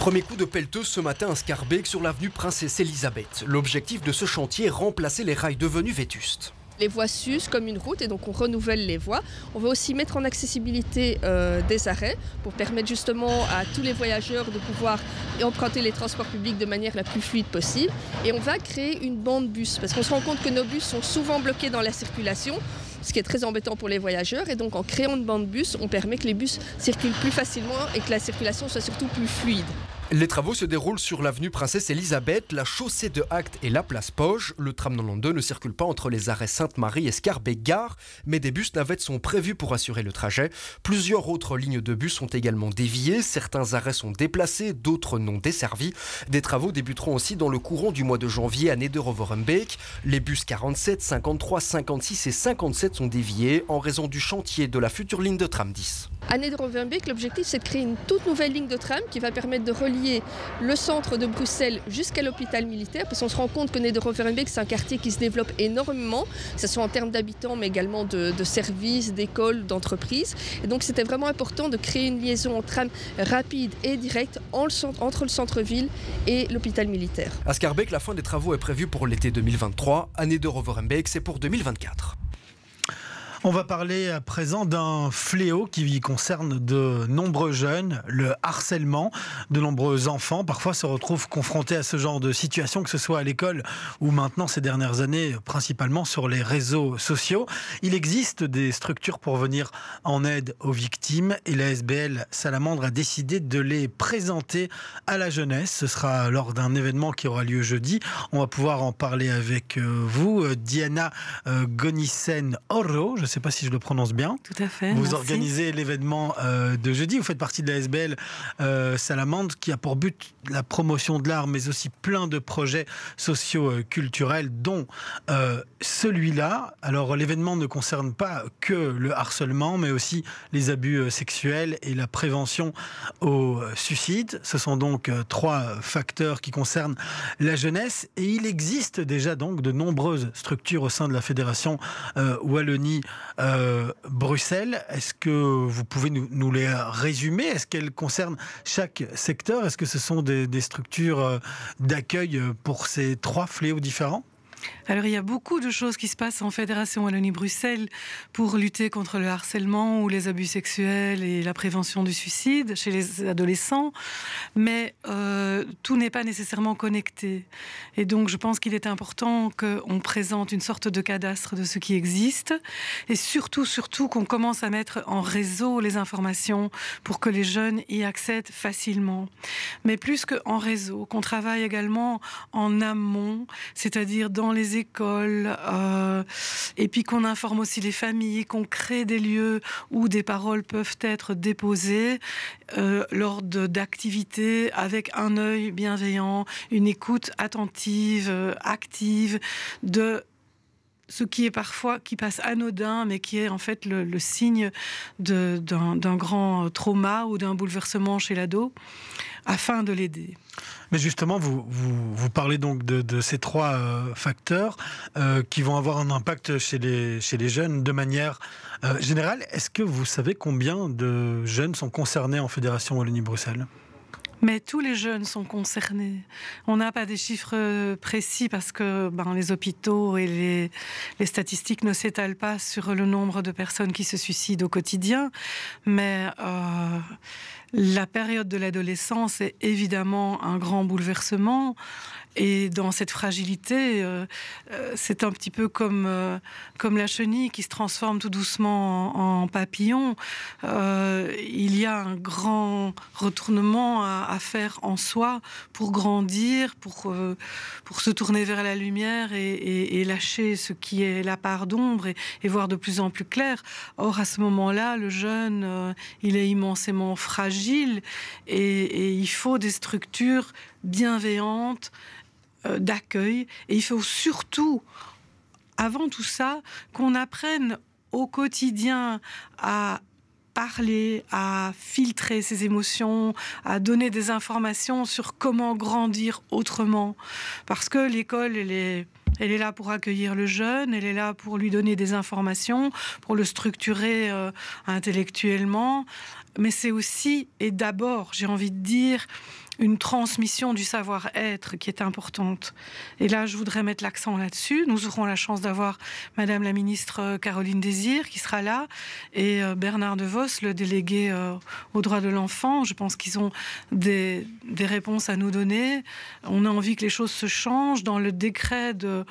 Premier coup de pelleteuse ce matin à Scarbeck sur l'avenue Princesse Elisabeth. L'objectif de ce chantier est remplacer les rails devenus vétustes. Les voies s'usent comme une route et donc on renouvelle les voies. On va aussi mettre en accessibilité euh, des arrêts pour permettre justement à tous les voyageurs de pouvoir emprunter les transports publics de manière la plus fluide possible. Et on va créer une bande bus parce qu'on se rend compte que nos bus sont souvent bloqués dans la circulation ce qui est très embêtant pour les voyageurs. Et donc en créant une bande bus, on permet que les bus circulent plus facilement et que la circulation soit surtout plus fluide. Les travaux se déroulent sur l'avenue Princesse Elisabeth, la chaussée de Acte et la place Poge. Le tram 92 ne circule pas entre les arrêts Sainte-Marie et Scarbeck-Gare, mais des bus navettes sont prévus pour assurer le trajet. Plusieurs autres lignes de bus sont également déviées, certains arrêts sont déplacés, d'autres non desservis. Des travaux débuteront aussi dans le courant du mois de janvier à Nederoverenbeek. Les bus 47, 53, 56 et 57 sont déviés en raison du chantier de la future ligne de tram 10. À Nederoverenbeek, l'objectif c'est de créer une toute nouvelle ligne de tram qui va permettre de relier le centre de Bruxelles jusqu'à l'hôpital militaire, parce qu'on se rend compte que Nederoverenbeek, c'est un quartier qui se développe énormément, que ce soit en termes d'habitants, mais également de, services, d'écoles, d'entreprises. Et donc c'était vraiment important de créer une liaison en tram rapide et directe entre le centre-ville et l'hôpital militaire. À Scarbeck, la fin des travaux est prévue pour l'été 2023. Année de c'est pour 2024. On va parler à présent d'un fléau qui concerne de nombreux jeunes, le harcèlement. De nombreux enfants parfois se retrouvent confrontés à ce genre de situation, que ce soit à l'école ou maintenant ces dernières années, principalement sur les réseaux sociaux. Il existe des structures pour venir en aide aux victimes et la SBL Salamandre a décidé de les présenter à la jeunesse. Ce sera lors d'un événement qui aura lieu jeudi. On va pouvoir en parler avec euh, vous, euh, Diana euh, Gonissen Oro. Je sais pas si je le prononce bien. Tout à fait. Vous organisez l'événement euh, de jeudi. Vous faites partie de la SBL euh, Salamandre qui a pour but la promotion de l'art, mais aussi plein de projets sociaux euh, dont celui-là. Alors l'événement ne concerne pas que le harcèlement, mais aussi les abus sexuels et la prévention au suicide. Ce sont donc trois facteurs qui concernent la jeunesse et il existe déjà donc de nombreuses structures au sein de la fédération Wallonie euh, Bruxelles. Est-ce que vous pouvez nous, les résumer? Est-ce qu'elles concernent chaque secteur? Est-ce que ce sont des structures euh, d'accueil pour ces trois fléaux différents? Alors il y a beaucoup de choses qui se passent en Fédération Wallonie-Bruxelles pour lutter contre le harcèlement ou les abus sexuels et la prévention du suicide chez les adolescents, mais euh, tout n'est pas nécessairement connecté. Et donc je pense qu'il est important qu'on présente une sorte de cadastre de ce qui existe et surtout, surtout qu'on commence à mettre en réseau les informations pour que les jeunes y accèdent facilement. Mais plus qu'en réseau, qu'on travaille également en amont, c'est-à-dire dans les écoles, euh, et puis qu'on informe aussi les familles, qu'on crée des lieux où des paroles peuvent être déposées euh, lors d'activités avec un œil bienveillant, une écoute attentive, euh, active de ce qui est parfois qui passe anodin, mais qui est en fait le, le signe d'un grand trauma ou d'un bouleversement chez l'ado. Afin de l'aider. Mais justement, vous, vous, parlez donc de, ces trois euh, facteurs euh, qui vont avoir un impact chez les, chez les jeunes de manière euh, générale. Est-ce que vous savez combien de jeunes sont concernés en Fédération Wallonie-Bruxelles? Mais tous les jeunes sont concernés. On n'a pas des chiffres précis parce que ben, les hôpitaux et les, les statistiques ne s'étalent pas sur le nombre de personnes qui se suicident au quotidien. Mais euh, la période de l'adolescence est évidemment un grand bouleversement. Et dans cette fragilité, euh, euh, c'est un petit peu comme, euh, comme la chenille qui se transforme tout doucement en, papillon. il y a un grand retournement à, faire en soi pour grandir, pour, pour se tourner vers la lumière et, lâcher ce qui est la part d'ombre et, voir de plus en plus clair. Or, à ce moment-là, le jeune, il est immensément fragile et il faut des structures bienveillantes, d'accueil. Et il faut surtout, avant tout ça, qu'on apprenne au quotidien à parler, à filtrer ses émotions, à donner des informations sur comment grandir autrement. Parce que l'école, elle est, elle est là pour accueillir le jeune, elle est là pour lui donner des informations, pour le structurer euh, intellectuellement. Mais c'est aussi, et d'abord, j'ai envie de dire, une transmission du savoir-être qui est importante. Et là, je voudrais mettre l'accent là-dessus. Nous aurons la chance d'avoir Madame la ministre euh, Caroline Désir qui sera là et euh, Bernard De Vos, le délégué euh, aux droits de l'enfant. Je pense qu'ils ont des, des réponses à nous donner. On a envie que les choses se changent dans le décret de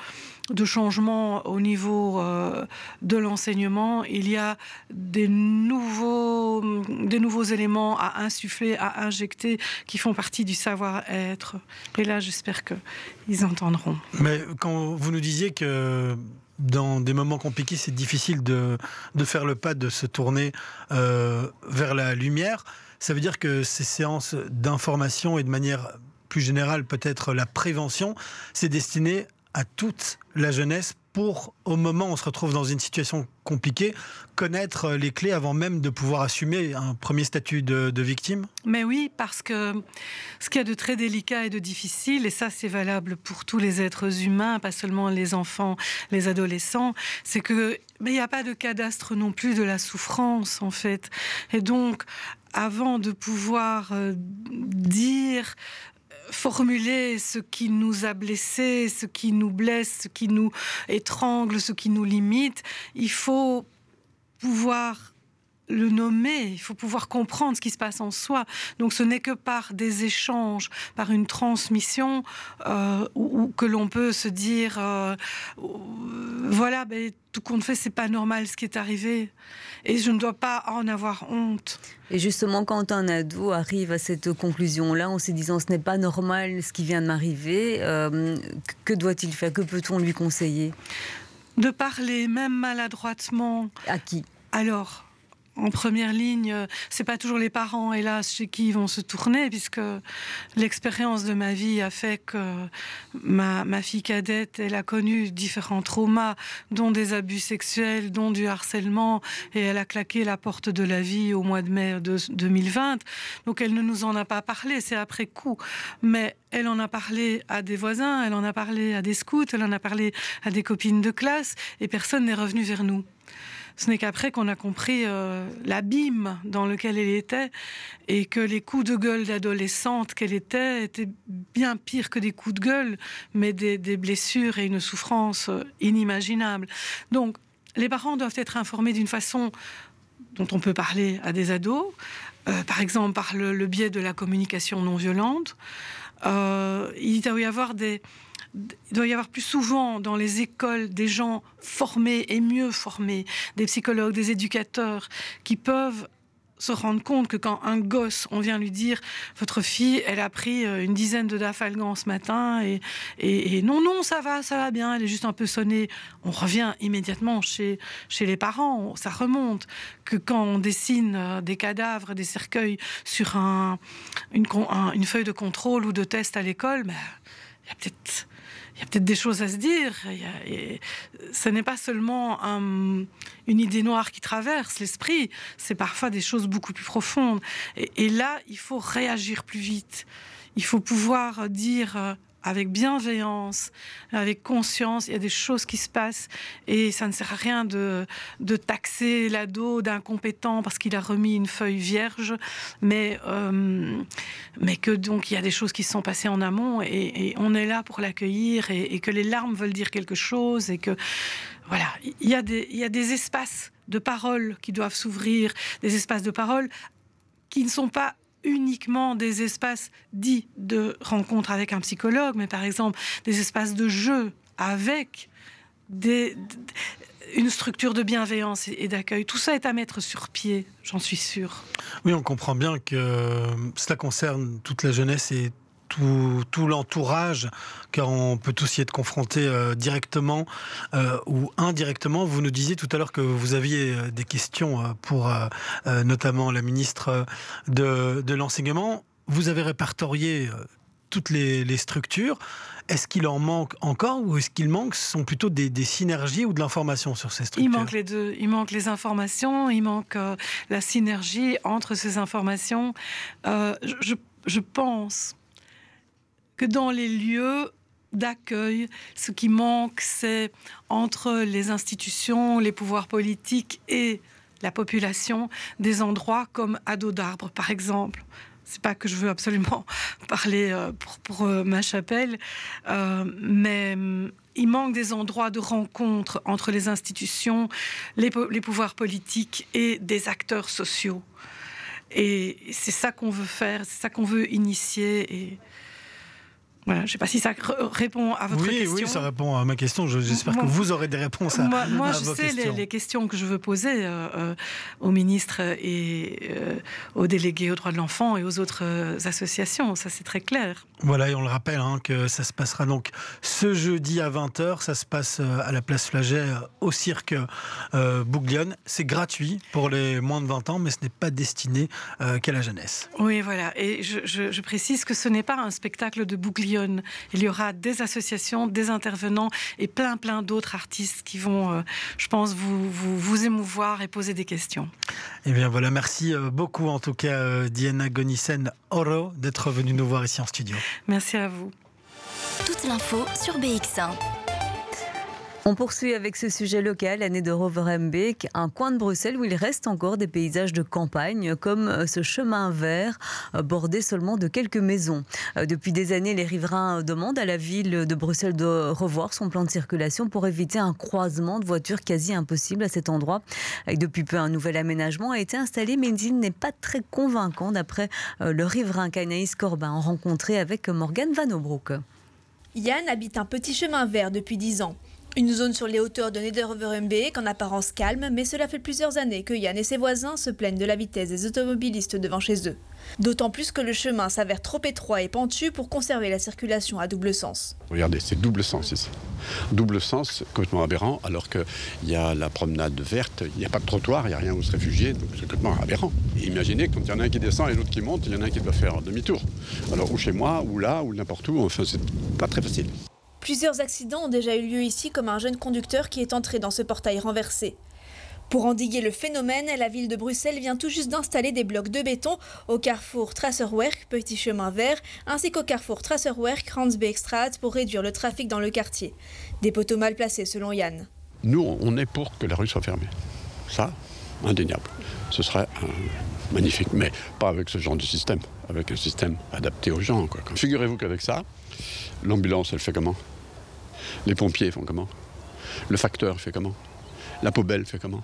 de changement au niveau euh, de l'enseignement. Il y a des nouveaux, des nouveaux éléments à insuffler, à injecter, qui font partie du savoir-être. Et là, j'espère qu'ils entendront. Mais quand vous nous disiez que dans des moments compliqués, c'est difficile de, de, faire le pas, de se tourner euh, vers la lumière, ça veut dire que ces séances d'information et de manière plus générale, peut-être la prévention, c'est destiné à toute la jeunesse pour, au moment où on se retrouve dans une situation compliquée, connaître les clés avant même de pouvoir assumer un premier statut de, victime? Mais oui, parce que ce qu'il y a de très délicat et de difficile, et ça c'est valable pour tous les êtres humains, pas seulement les enfants, les adolescents, c'est que mais il n'y a pas de cadastre non plus de la souffrance en fait. Et donc, avant de pouvoir euh, dire formuler ce qui nous a blessés, ce qui nous blesse, ce qui nous étrangle, ce qui nous limite. Il faut pouvoir le nommer, il faut pouvoir comprendre ce qui se passe en soi. Donc ce n'est que par des échanges, par une transmission, euh, que l'on peut se dire, euh, voilà, ben, tout compte fait, c'est pas normal ce qui est arrivé, et je ne dois pas en avoir honte. Et justement, quand un ado arrive à cette conclusion-là, en se disant ce n'est pas normal ce qui vient de m'arriver, euh, que doit-il faire? Que peut-on lui conseiller? De parler, même maladroitement. À qui? Alors, en première ligne, euh, c'est pas toujours les parents, hélas, chez qui ils vont se tourner, puisque l'expérience de ma vie a fait que ma, fille cadette, elle a connu différents traumas, dont des abus sexuels, dont du harcèlement, et elle a claqué la porte de la vie au mois de mai de 2020. Donc elle ne nous en a pas parlé, c'est après coup. Mais elle en a parlé à des voisins, elle en a parlé à des scouts, elle en a parlé à des copines de classe, et personne n'est revenu vers nous. Ce n'est qu'après qu'on a compris euh, l'abîme dans lequel elle était et que les coups de gueule d'adolescente qu'elle était étaient bien pires que des coups de gueule, mais des, blessures et une souffrance euh, inimaginable. Donc, les parents doivent être informés d'une façon dont on peut parler à des ados, euh, par exemple par le, biais de la communication non violente. il doit y avoir des, il doit y avoir plus souvent dans les écoles des gens formés et mieux formés, des psychologues, des éducateurs qui peuvent se rendre compte que quand un gosse, on vient lui dire votre fille, elle a pris euh, une dizaine de dafalgan ce matin et, non, non, ça va, ça va bien, elle est juste un peu sonnée. On revient immédiatement chez, chez les parents, ça remonte. Que quand on dessine euh, des cadavres, des cercueils sur un, une, une feuille de contrôle ou de test à l'école, ben, il y a peut-être il y a peut-être des choses à se dire. ce n'est pas seulement une idée noire qui traverse l'esprit, c'est parfois des choses beaucoup plus profondes. Et, là, il faut réagir plus vite. Il faut pouvoir dire euh, avec bienveillance, avec conscience. Il y a des choses qui se passent et ça ne sert à rien de, de taxer l'ado d'incompétent parce qu'il a remis une feuille vierge, mais, euh, mais que donc il y a des choses qui se sont passées en amont et, on est là pour l'accueillir et, que les larmes veulent dire quelque chose et que voilà, il y a des, il y a des espaces de parole qui doivent s'ouvrir, des espaces de parole qui ne sont pas uniquement des espaces dits de rencontre avec un psychologue, mais par exemple des espaces de jeu avec des, une structure de bienveillance et d'accueil. Tout ça est à mettre sur pied, j'en suis sûre. Oui, on comprend bien que cela concerne toute la jeunesse et tout, l'entourage, car on peut tous y être confronté euh, directement euh, ou indirectement. Vous nous disiez tout à l'heure que vous aviez euh, des questions pour notamment la ministre de, l'enseignement. Vous avez répertorié toutes les, structures. Est-ce qu'il en manque encore ou est-ce qu'il manque Ce sont plutôt des, synergies ou de l'information sur ces structures? Il manque les deux. Il manque les informations, il manque la synergie entre ces informations. je, je pense que dans les lieux d'accueil, ce qui manque, c'est entre les institutions, les pouvoirs politiques et la population, des endroits comme Ado d'Arbre, par exemple. C'est pas que je veux absolument parler euh, pour, euh, ma chapelle, euh, mais il manque des endroits de rencontre entre les institutions, les, pouvoirs politiques et des acteurs sociaux. Et c'est ça qu'on veut faire, c'est ça qu'on veut initier. Voilà, je ne sais pas si ça répond à votre question. Oui, ça répond à ma question. J'espère que vous aurez des réponses à, moi, moi je sais Les, questions que je veux poser euh, euh, au ministre et euh, aux délégués aux droits de l'enfant et aux autres associations. Ça, c'est très clair. Voilà, et on le rappelle hein, que ça se passera donc ce jeudi à 20h. Ça se passe à la place Flaget au cirque Bouglione. C'est gratuit pour les moins de 20 ans, mais ce n'est pas destiné qu'à la jeunesse. Oui, voilà. Et je, je précise que ce n'est pas un spectacle de Bouglione il y aura des associations, des intervenants et plein, plein d'autres artistes qui vont, euh, je pense, vous, vous, émouvoir et poser des questions. Eh bien voilà, merci euh, beaucoup en tout cas euh, Diana Gonissen Oro d'être venue nous voir ici en studio. Merci à vous. Toute l'info sur BX1. On poursuit avec ce sujet local, l'année de Roverembeek, un coin de Bruxelles où il reste encore des paysages de campagne, comme euh, ce chemin vert euh, bordé seulement de quelques maisons. Euh, depuis des années, les riverains demandent à la ville de Bruxelles de revoir son plan de circulation pour éviter un croisement de voitures quasi impossible à cet endroit. depuis peu, un nouvel aménagement a été installé, mais il n'est pas très convaincant d'après le riverain Canaïs Corbin rencontré avec Morgan Van Obroek. Yann habite un petit chemin vert depuis 10 ans. Une zone sur les hauteurs de Nederwerenbeek en apparence calme, mais cela fait plusieurs années que Yann et ses voisins se plaignent de la vitesse des automobilistes devant chez eux. D'autant plus que le chemin s'avère trop étroit et pentu pour conserver la circulation à double sens. Regardez, c'est double sens ici. Double sens, complètement aberrant, alors qu'il y a la promenade verte, il n'y a pas de trottoir, il n'y a rien où se réfugier, donc c'est complètement aberrant. Imaginez quand il y en a un qui descend et l'autre qui monte, il y en a un qui doit faire demi-tour. Alors ou chez moi, ou là, ou n'importe où, enfin c'est pas très facile. Plusieurs accidents ont déjà eu lieu ici, comme un jeune conducteur qui est entré dans ce portail renversé. Pour endiguer le phénomène, la ville de Bruxelles vient tout juste d'installer des blocs de béton au carrefour Trasserwerk, petit chemin vert, ainsi qu'au carrefour Trasserwerk, Ransbeekstraat pour réduire le trafic dans le quartier. Des poteaux mal placés selon Yann. Nous, on est pour que la rue soit fermée. Ça, indéniable. Ce serait magnifique, mais pas avec ce genre de système, avec un système adapté aux gens. Figurez-vous qu'avec ça, l'ambulance, elle fait comment? Les pompiers font comment? Le facteur fait comment? La poubelle fait comment?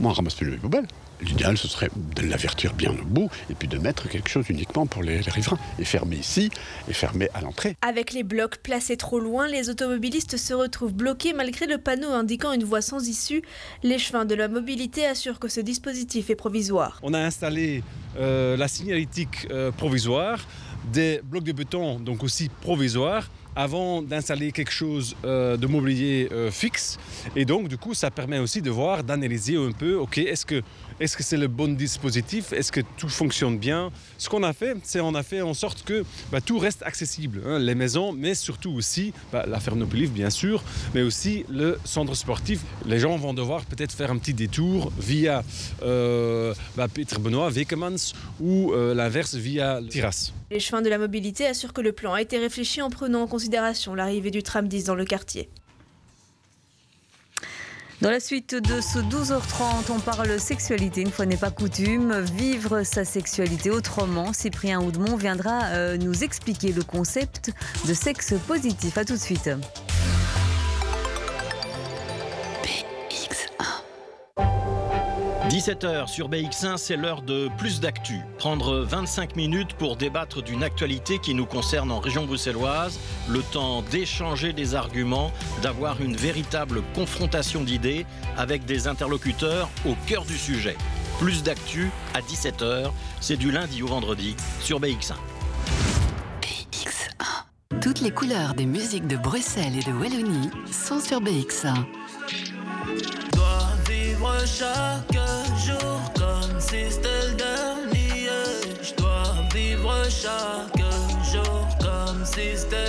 Moi, on ramasse plus les poubelles? L'idéal, ce serait de l'avertir bien au bout et puis de mettre quelque chose uniquement pour les, riverains. Et fermer ici et fermer à l'entrée. Avec les blocs placés trop loin, les automobilistes se retrouvent bloqués malgré le panneau indiquant une voie sans issue. Les chemins de la mobilité assurent que ce dispositif est provisoire. On a installé euh, la signalétique euh, provisoire, des blocs de béton donc aussi provisoires avant d'installer quelque chose euh, de mobilier euh, fixe. Et donc, du coup, ça permet aussi de voir, d'analyser un peu, OK, est-ce que est-ce que c'est le bon dispositif? Est-ce que tout fonctionne bien? Ce qu'on a fait, c'est on a fait en sorte que bah, tout reste accessible. hein, les maisons, mais surtout aussi bah, la ferme bien sûr, mais aussi le centre sportif. Les gens vont devoir peut-être faire un petit détour via euh, bah, Peter Benoît, Wekemans ou euh, l'inverse via Tiras. Les chemins de la mobilité assurent que le plan a été réfléchi en prenant en considération l'arrivée du tram 10 dans le quartier. Dans la suite de ce 12h30, on parle sexualité, une fois n'est pas coutume. Vivre sa sexualité autrement. Cyprien Oudemont viendra euh, nous expliquer le concept de sexe positif. A tout de suite. 17h sur BX1, c'est l'heure de plus d'actu. Prendre 25 minutes pour débattre d'une actualité qui nous concerne en région bruxelloise, le temps d'échanger des arguments, d'avoir une véritable confrontation d'idées avec des interlocuteurs au cœur du sujet. Plus d'actu à 17h, c'est du lundi au vendredi sur BX1. Toutes les couleurs des musiques de Bruxelles et de Wallonie sont sur BX1. dois vivre chaque comme si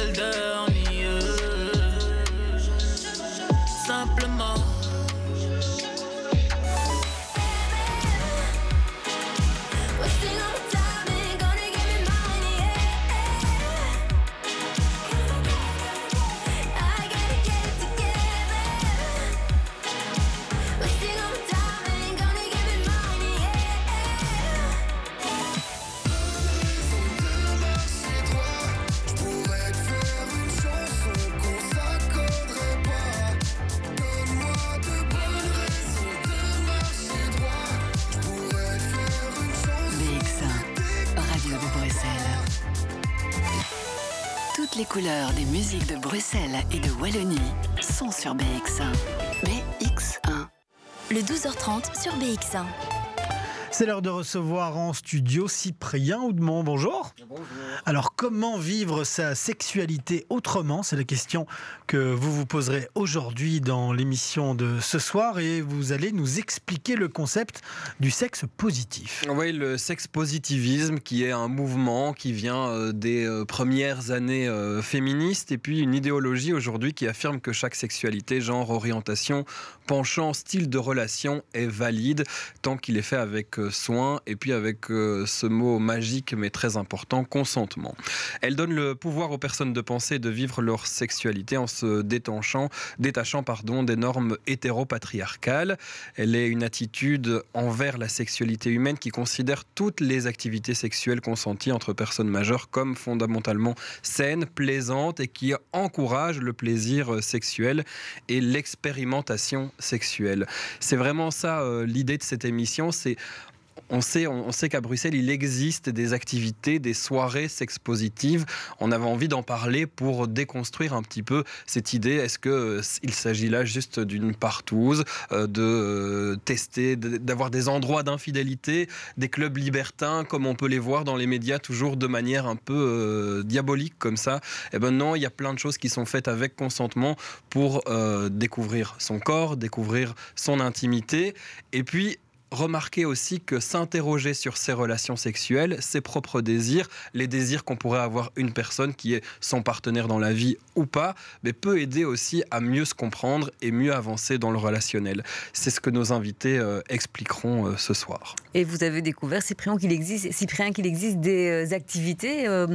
couleurs des musiques de Bruxelles et de Wallonie sont sur BX1. BX1. Le 12h30 sur BX1. C'est l'heure de recevoir en studio Cyprien Oudemont. Bonjour. Alors, comment vivre sa sexualité autrement? C'est la question que vous vous poserez aujourd'hui dans l'émission de ce soir et vous allez nous expliquer le concept du sexe positif. Oui, le sexe positivisme qui est un mouvement qui vient euh, des euh, premières années euh, féministes et puis une idéologie aujourd'hui qui affirme que chaque sexualité, genre, orientation, penchant, style de relation est valide tant qu'il est fait avec soin et puis avec ce mot magique mais très important, consentement. Elle donne le pouvoir aux personnes de penser de vivre leur sexualité en se détachant, des normes hétéropatriarcales. Elle est une attitude envers la sexualité humaine qui considère toutes les activités sexuelles consenties entre personnes majeures comme fondamentalement saines, plaisantes et qui encourage le plaisir sexuel et l'expérimentation sexuelle. C'est vraiment ça euh, l'idée de cette émission, c'est on sait, qu'à Bruxelles, il existe des activités, des soirées sex positives. On avait envie d'en parler pour déconstruire un petit peu cette idée. Est-ce que euh, s'agit là juste d'une partouze, euh, de euh, tester, d'avoir des endroits d'infidélité, des clubs libertins comme on peut les voir dans les médias, toujours de manière un peu diabolique comme ça? Eh ben non, il y a plein de choses qui sont faites avec consentement pour découvrir son corps, découvrir son intimité, et puis Remarquez aussi que s'interroger sur ses relations sexuelles, ses propres désirs, les désirs qu'on pourrait avoir une personne qui est son partenaire dans la vie ou pas, mais peut aider aussi à mieux se comprendre et mieux avancer dans le relationnel. C'est ce que nos invités euh, expliqueront euh, ce soir. Et vous avez découvert, Cyprien, qu'il existe, Cyprien, qu'il existe des euh, activités euh,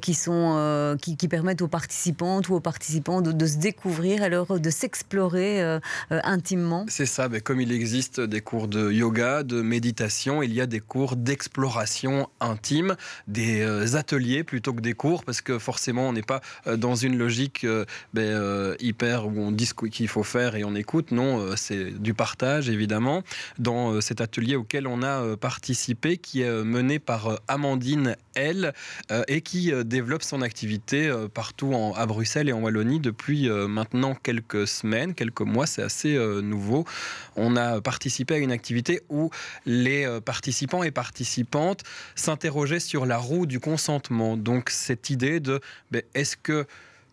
qui, sont, qui, qui permettent aux participantes ou aux participants de, de se découvrir, alors de s'explorer intimement. C'est ça, ben, comme il existe des cours de yoga, de méditation, il y a des cours d'exploration intime, des euh, ateliers plutôt que des cours, parce que forcément on n'est pas euh, dans une logique euh, ben, hyper où on dit ce qu'il faut faire et on écoute, non, c'est du partage évidemment. Dans cet atelier auquel on a participé, qui est mené par Amandine L, et qui développe son activité partout à Bruxelles et en Wallonie depuis maintenant quelques semaines, quelques mois, c'est assez nouveau. On a participé à une activité où les euh, participants et participantes s'interrogeaient sur la roue du consentement. Donc cette idée de ben, est-ce que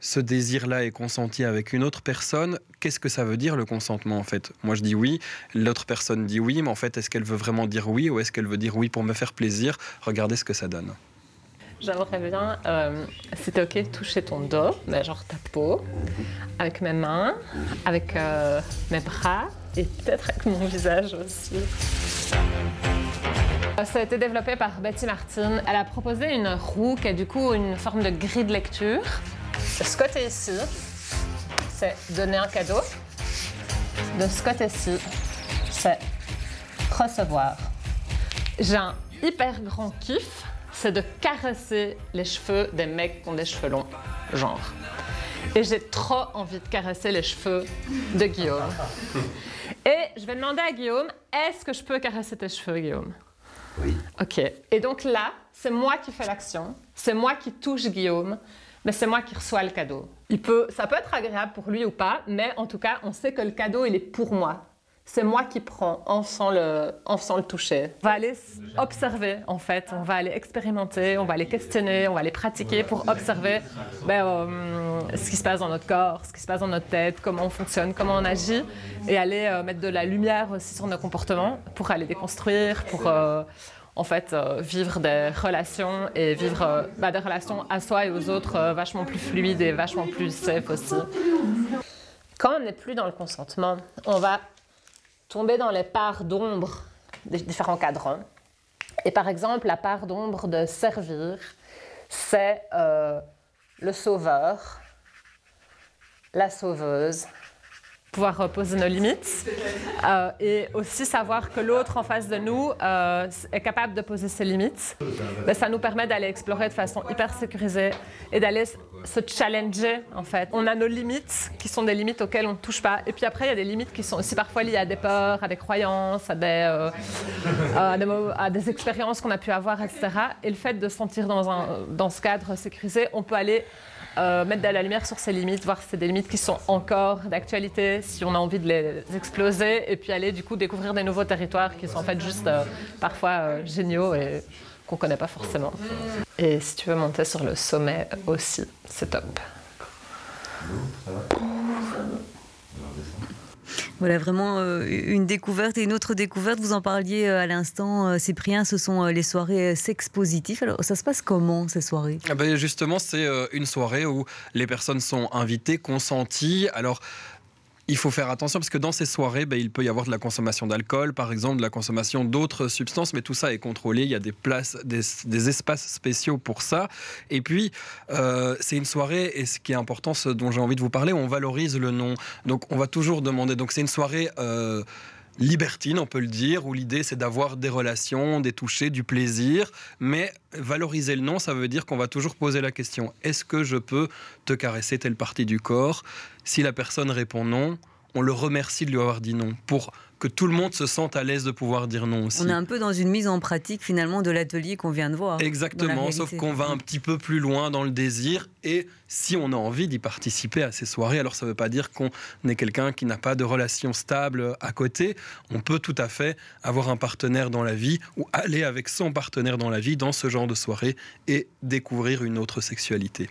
ce désir-là est consenti avec une autre personne, qu'est-ce que ça veut dire le consentement en fait? Moi je dis oui, l'autre personne dit oui, mais en fait est-ce qu'elle veut vraiment dire oui ou est-ce qu'elle veut dire oui pour me faire plaisir? Regardez ce que ça donne. J'aimerais bien, euh, t'es ok, toucher ton dos, mais genre ta peau, avec mes mains, avec euh, mes bras et peut-être avec mon visage aussi. Euh, Ça a été développé par Betty Martin. Elle a proposé une roue qui est du coup une forme de grille de lecture. Ce côté ici, c'est donner un cadeau. De ce côté-ci, c'est recevoir. J'ai un hyper grand kiff, c'est de caresser les cheveux des mecs qui ont des cheveux longs, genre. Et j'ai trop envie de caresser les cheveux de Guillaume. Et je vais demander à Guillaume, est-ce que je peux caresser tes cheveux, Guillaume? Oui. Ok. Et donc là, c'est moi qui fais l'action, c'est moi qui touche Guillaume, mais c'est moi qui reçois le cadeau. Il peut, ça peut être agréable pour lui ou pas, mais en tout cas, on sait que le cadeau, il est pour moi. C'est moi qui prends en faisant, le, en faisant le toucher. On va aller observer, en fait. On va aller expérimenter, on va aller questionner, on va aller pratiquer pour observer ben, euh, ce qui se passe dans notre corps, ce qui se passe dans notre tête, comment on fonctionne, comment on agit, et aller euh, mettre de la lumière aussi sur nos comportements pour aller déconstruire, pour euh, en fait vivre des relations et vivre ben, des relations à soi et aux autres vachement plus fluides et vachement plus safe aussi. Quand on n'est plus dans le consentement, on va dans les parts d'ombre des différents cadrans. Et par exemple, la part d'ombre de servir, c'est euh, le sauveur, la sauveuse, pouvoir euh, poser nos limites euh, et aussi savoir que l'autre en face de nous euh, est capable de poser ses limites. Ben, ça nous permet d'aller explorer de façon hyper sécurisée et d'aller se challenger en fait. On a nos limites qui sont des limites auxquelles on ne touche pas et puis après il y a des limites qui sont aussi parfois liées à des peurs, à des croyances, à des, euh, à des, à des expériences qu'on a pu avoir, etc. Et le fait de se sentir dans, un, dans ce cadre sécurisé, on peut aller euh, mettre de la lumière sur ces limites, voir si c'est des limites qui sont encore d'actualité, si on a envie de les exploser, et puis aller du coup découvrir des nouveaux territoires qui sont en fait juste euh, parfois euh, géniaux et qu'on connaît pas forcément. Et si tu veux monter sur le sommet aussi, c'est top. Voilà vraiment euh, une découverte et une autre découverte. Vous en parliez euh, à l'instant, euh, Cyprien, ce sont les soirées sex positifs. Alors ça se passe comment ces soirées? Ah ben, justement, c'est une soirée où les personnes sont invitées, consenties. Alors, il faut faire attention parce que dans ces soirées, ben, il peut y avoir de la consommation d'alcool, par exemple, de la consommation d'autres substances, mais tout ça est contrôlé. Il y a des places, des, espaces spéciaux pour ça. Et puis, euh, c'est une soirée, et ce qui est important, ce dont j'ai envie de vous parler, on valorise le nom. Donc, on va toujours demander. Donc, c'est une soirée. euh, libertine, on peut le dire, où l'idée c'est d'avoir des relations, des touchés, du plaisir, mais valoriser le non, ça veut dire qu'on va toujours poser la question est-ce que je peux te caresser telle partie du corps? Si la personne répond non, on le remercie de lui avoir dit non, pour que tout le monde se sente à l'aise de pouvoir dire non aussi. On est un peu dans une mise en pratique finalement de l'atelier qu'on vient de voir. Exactement, sauf qu'on va un petit peu plus loin dans le désir et si on a envie d'y participer à ces soirées, alors ça ne veut pas dire qu'on est quelqu'un qui n'a pas de relation stable à côté, on peut tout à fait avoir un partenaire dans la vie ou aller avec son partenaire dans la vie dans ce genre de soirée et découvrir une autre sexualité.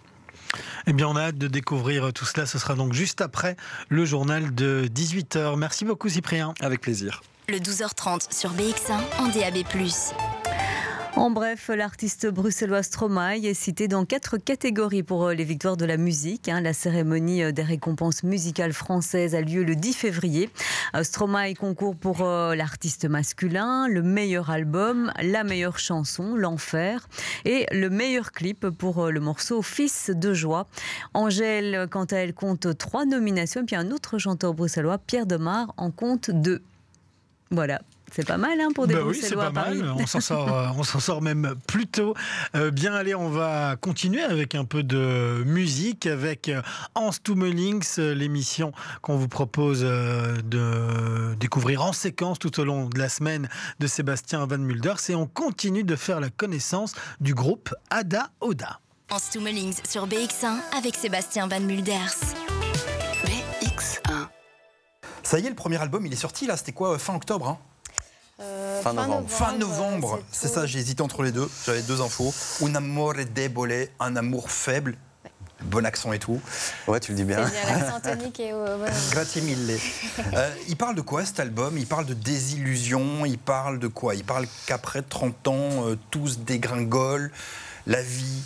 Eh bien, on a hâte de découvrir tout cela. Ce sera donc juste après le journal de 18h. Merci beaucoup, Cyprien. Avec plaisir. Le 12h30 sur BX1 en DAB+. En bref, l'artiste bruxellois Stromae est cité dans quatre catégories pour euh, les victoires de la musique. hein. La cérémonie euh, des récompenses musicales françaises a lieu le 10 février. Euh, Stromae concourt pour l'artiste masculin, le meilleur album, la meilleure chanson, L'Enfer, et le meilleur clip pour le morceau Fils de joie. Angèle, quant à elle, compte trois nominations. Et puis un autre chanteur bruxellois, Pierre Demar, en compte deux. Voilà. C'est pas mal hein, pour des Bah oui, c'est pas Paris. mal. On s'en sort, euh, on s'en sort même plutôt Euh, bien. Allez, on va continuer avec un peu de musique avec euh, Hans euh, l'émission qu'on vous propose de découvrir en séquence tout au long de la semaine de Sébastien Van Mulders. Et on continue de faire la connaissance du groupe Ada Oda. En Stummelings sur BX1 avec Sébastien Van Mulders. BX1. Ça y est, le premier album, il est sorti là. C'était quoi, fin octobre hein? Euh, Fin novembre. Fin novembre. C'est ça, j'ai hésité entre les deux. J'avais deux infos. Un amore debole, un amour faible. bon accent et tout. Ouais, tu le dis bien. C'est bien l'accent tonique et euh. Euh, il parle de quoi cet album? Il parle de désillusion, il parle de quoi? Il parle qu'après 30 ans, euh, tous dégringolent, la vie,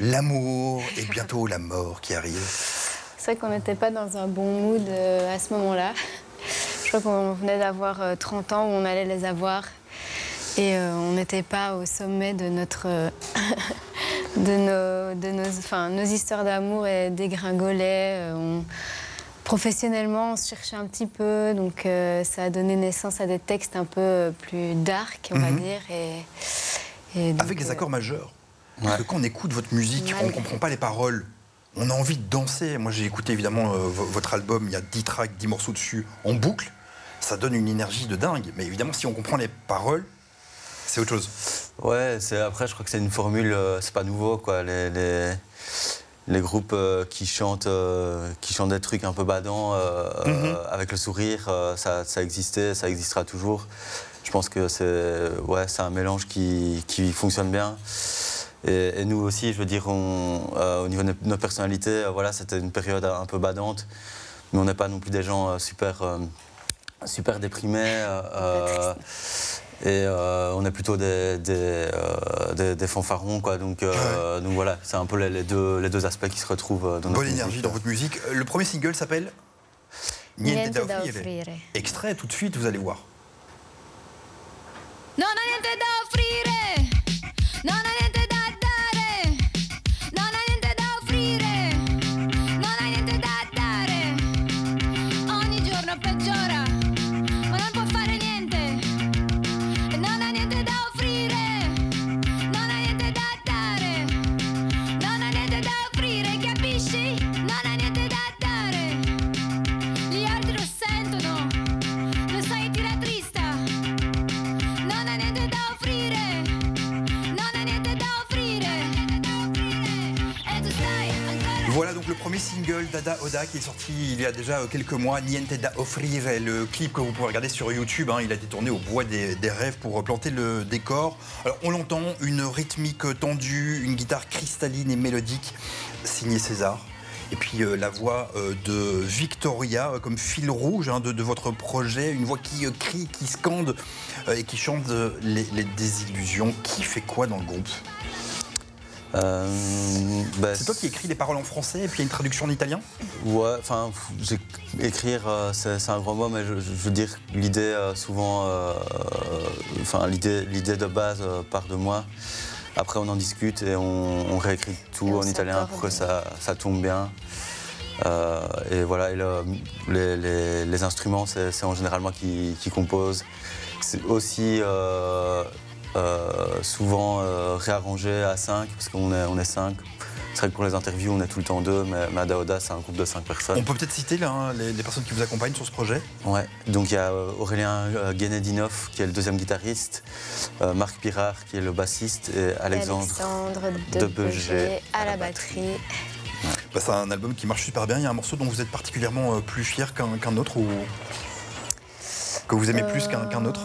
l'amour et bientôt la mort qui arrive. C'est vrai qu'on n'était pas dans un bon mood euh, à ce moment-là. Je crois qu'on venait d'avoir euh, 30 ans où on allait les avoir. Et euh, on n'était pas au sommet de notre. euh, de nos, de nos, enfin, nos histoires d'amour et dégringolaient. Euh, on- professionnellement, on se cherchait un petit peu. Donc euh, ça a donné naissance à des textes un peu plus dark, on va Mhm. dire. Et, et donc, Avec des euh, accords majeurs. Parce que quand on écoute votre musique, on ne comprend pas les paroles. On a envie de danser. Moi, j'ai écouté évidemment euh, vo- votre album, il y a 10 tracks, 10 morceaux dessus, en boucle. Ça donne une énergie de dingue. Mais évidemment, si on comprend les paroles, c'est autre chose. Ouais, c'est après je crois que c'est une formule, euh, c'est pas nouveau quoi. Les, les, les groupes euh, qui chantent, euh, qui chantent des trucs un peu badants Mhm. avec le sourire, ça, ça existait, ça existera toujours. Je pense que c'est ouais, un mélange qui, qui fonctionne bien. Et, et nous aussi, je veux dire, on, euh, au niveau de nos- personnalités, euh, voilà, c'était une période un peu badante, mais on n'est pas non plus des gens euh, super, super déprimés. euh, et euh, on est plutôt des, des, euh, des- des fanfarons, quoi. Donc, euh, donc voilà, c'est un peu les, les deux, les deux aspects qui se retrouvent dans notre Bonne musique. énergie dans votre musique. Le premier single s'appelle Niente da offrire. Extrait tout de suite, vous allez voir. Non niente da offrire, non premier single d'Ada Oda qui est sorti il y a déjà euh, quelques mois, Niente da offrire, et le clip que vous pouvez regarder sur YouTube. hein, il a été tourné au bois des, rêves pour planter le décor. Alors on l'entend, une rythmique tendue, une guitare cristalline et mélodique, signée César. Et puis euh, la voix euh, de Victoria comme fil rouge hein, de, votre projet, une voix qui crie, qui scande et qui chante les désillusions. Qui fait quoi dans le groupe? Euh, bah, C'est toi qui écris les paroles en français et puis il y a une traduction en italien Ouais, enfin, écrire, euh, c'est un grand mot, mais je, je veux dire, l'idée, euh, souvent, euh, euh, enfin, l'idée l'idée de base euh, part de moi. Après, on en discute et on, on réécrit tout on en italien pour que ça, ça tombe bien. Euh, et voilà, et le- les, les- les instruments, c'est c'est en général moi qui, qui compose. C'est aussi euh, euh, souvent euh, réarrangé à 5, parce qu'on est, on est 5. C'est vrai que pour les interviews, on est tout le temps deux, mais Madaoda, c'est un groupe de 5 personnes. On peut peut-être citer là, hein, les, les personnes qui vous accompagnent sur ce projet? Ouais, donc il y a euh, Aurélien Guénédinov qui est le deuxième guitariste, euh, Marc Pirard qui est le bassiste et Alexandre, Alexandre de Debeger à la batterie. Bah, c'est un album qui marche super bien. Il y a un morceau dont vous êtes particulièrement plus fier qu'un qu'un autre ou que vous aimez plus qu'un qu'un autre?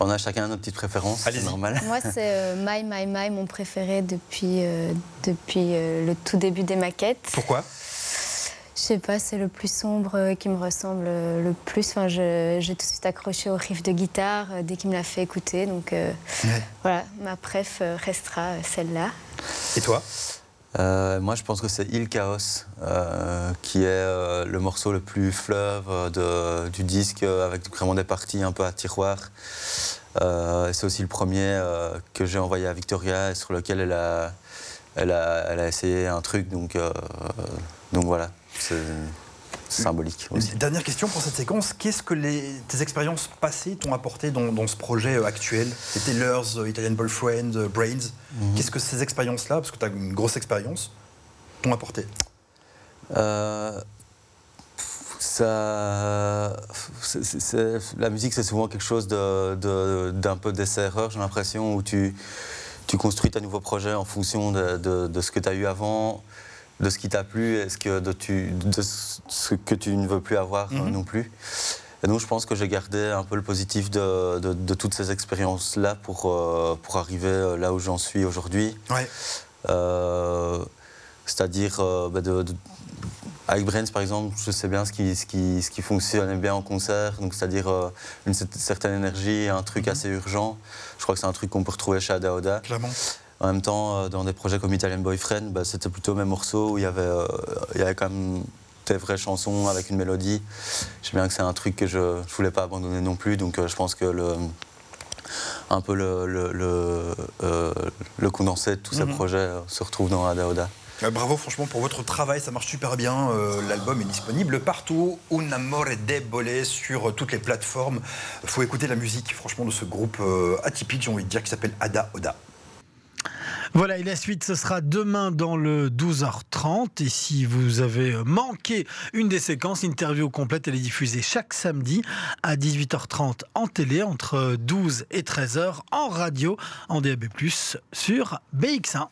On a chacun notre petite préférence, c'est normal. Moi, c'est euh, My My My, mon préféré depuis, euh, depuis euh, le tout début des maquettes. Pourquoi? Je sais pas, c'est le plus sombre qui me ressemble le plus. Enfin, j'ai tout de suite accroché au riff de guitare dès qu'il me l'a fait écouter. Donc euh, voilà, ma préf restera celle-là. Et toi? Euh, moi, je pense que c'est Il Chaos, euh, qui est euh, le morceau le plus fleuve du disque, avec vraiment des parties un peu à tiroir. C'est aussi le premier que j'ai envoyé à Victoria et sur lequel elle a, elle a, essayé un truc. Donc, donc voilà, symbolique aussi. Dernière question pour cette séquence. Qu'est-ce que les, tes expériences passées t'ont apporté dans, dans ce projet euh, actuel? Les Taylors, euh, Italian Boyfriend, euh, Brains. Mhm. Qu'est-ce que ces expériences-là, parce que tu as une grosse expérience, t'ont apporté? Euh, ça, la musique, c'est souvent quelque chose de- de- d'un peu d'essai-erreur, j'ai l'impression, où tu, tu construis ta nouveau projet en fonction de, de- de ce que tu as eu avant, de ce qui t'a plu et ce que, de, tu, de ce que tu ne veux plus avoir euh, Mhm. non plus. Et donc, je pense que j'ai gardé un peu le positif de, de- de toutes ces expériences-là pour, euh, pour arriver euh, là où j'en suis aujourd'hui. Ouais. Euh, C'est-à-dire, euh, bah, de, avec Brains, par exemple, je sais bien ce qui, ce qui, ce qui fonctionne bien en concert. C'est-à-dire une cer- certaine énergie, un truc assez urgent. Je crois que c'est un truc qu'on peut retrouver chez Ada Oda. Clairement. En même temps, euh, dans des projets comme Italian Boyfriend, bah, c'était plutôt mes morceaux où il y avait, euh, il y avait quand même des vraies chansons avec une mélodie. Je sais bien que c'est un truc que je ne voulais pas abandonner non plus. Donc, euh, je pense que le, un peu le, le, le, euh, le condensé de tous ces Mhm. projets se retrouve dans Ada Oda. Bravo franchement pour votre travail, ça marche super bien. Euh, L'album est disponible partout. Un amore debole sur toutes les plateformes. faut écouter la musique franchement de ce groupe atypique, j'ai envie de dire, qui s'appelle Ada Oda. Voilà, et la suite, ce sera demain dans le 12h30. Et si vous avez manqué une des séquences, interview complète, elle est diffusée chaque samedi à 18h30 en télé, entre 12 et 13h en radio, en DAB+, sur BX1.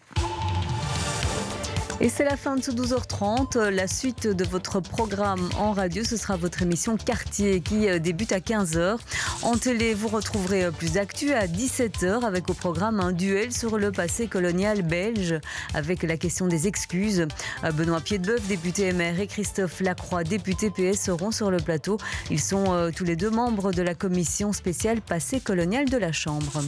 Et c'est la fin de ce 12h30. La suite de votre programme en radio, ce sera votre émission Quartier qui euh, débute à 15h. En télé, vous retrouverez euh, plus d'actu à 17h avec au programme un duel sur le passé colonial belge avec la question des excuses. Euh, Benoît Piedbeuf, député MR, et Christophe Lacroix, député PS, seront sur le plateau. Ils sont tous les deux membres de la commission spéciale passé colonial de la Chambre.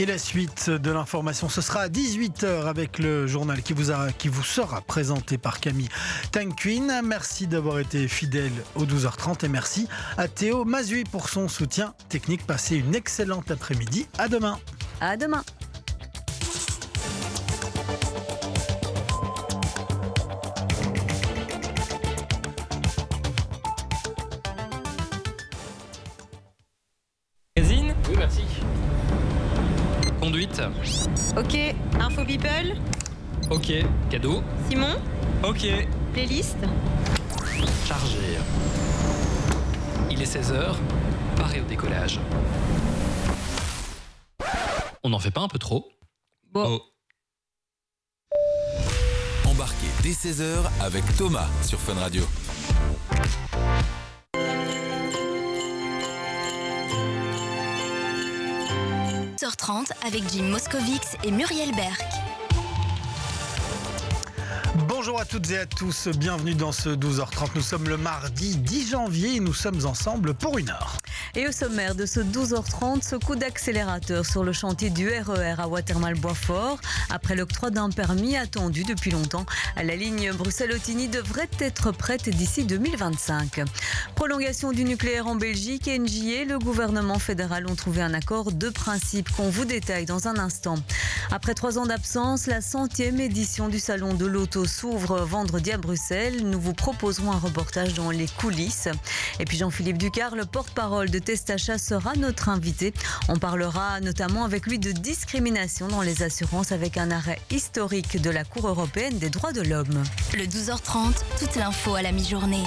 Et la suite de l'information, ce sera à 18h avec le journal qui vous, a- qui vous sera présenté par Camille Tanquin. Merci d'avoir été fidèle au 12h30 et merci à Théo Mazui pour son soutien technique. Passez une excellente après-midi. À demain. À demain. Magazine Oui, merci. Conduite. Ok, info people, Ok. Cadeau. Simon, Ok. playlist. Chargé. Il est 16h. Paré au décollage. On n'en fait pas un peu trop? Bon. Embarquez dès 16h avec Thomas sur Fun Radio. h 30 avec Jim Moscovix et Muriel Berck. Bonjour à toutes et à tous, bienvenue dans ce 12h30. Nous sommes le mardi 10 janvier et nous sommes ensemble pour une heure. Et au sommaire de ce 12h30, ce coup d'accélérateur sur le chantier du RER à Watermal-Boisfort. Après l'octroi d'un permis attendu depuis longtemps, la ligne Bruxelles-Otigny devrait être prête d'ici 2025. Prolongation du nucléaire en Belgique, et le gouvernement fédéral ont trouvé un accord de principe qu'on vous détaille dans un instant. Après trois ans d'absence, la centième édition du Salon de l'Auto s'ouvre vendredi à Bruxelles. Nous vous proposerons un reportage dans les coulisses. Et puis Jean-Philippe Ducard, le porte-parole de Testacha, sera notre invité. On parlera notamment avec lui de discrimination dans les assurances avec un arrêt historique de la Cour européenne des droits de l'homme. Le 12h30, toute l'info à la mi-journée.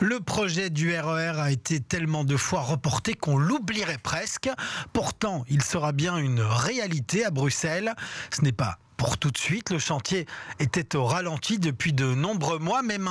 Le projet du RER a été tellement de fois reporté qu'on l'oublierait presque. Pourtant, il sera bien une réalité à Bruxelles. Ce n'est pas pour tout de suite. Le chantier était au ralenti depuis de nombreux mois, mais maintenant,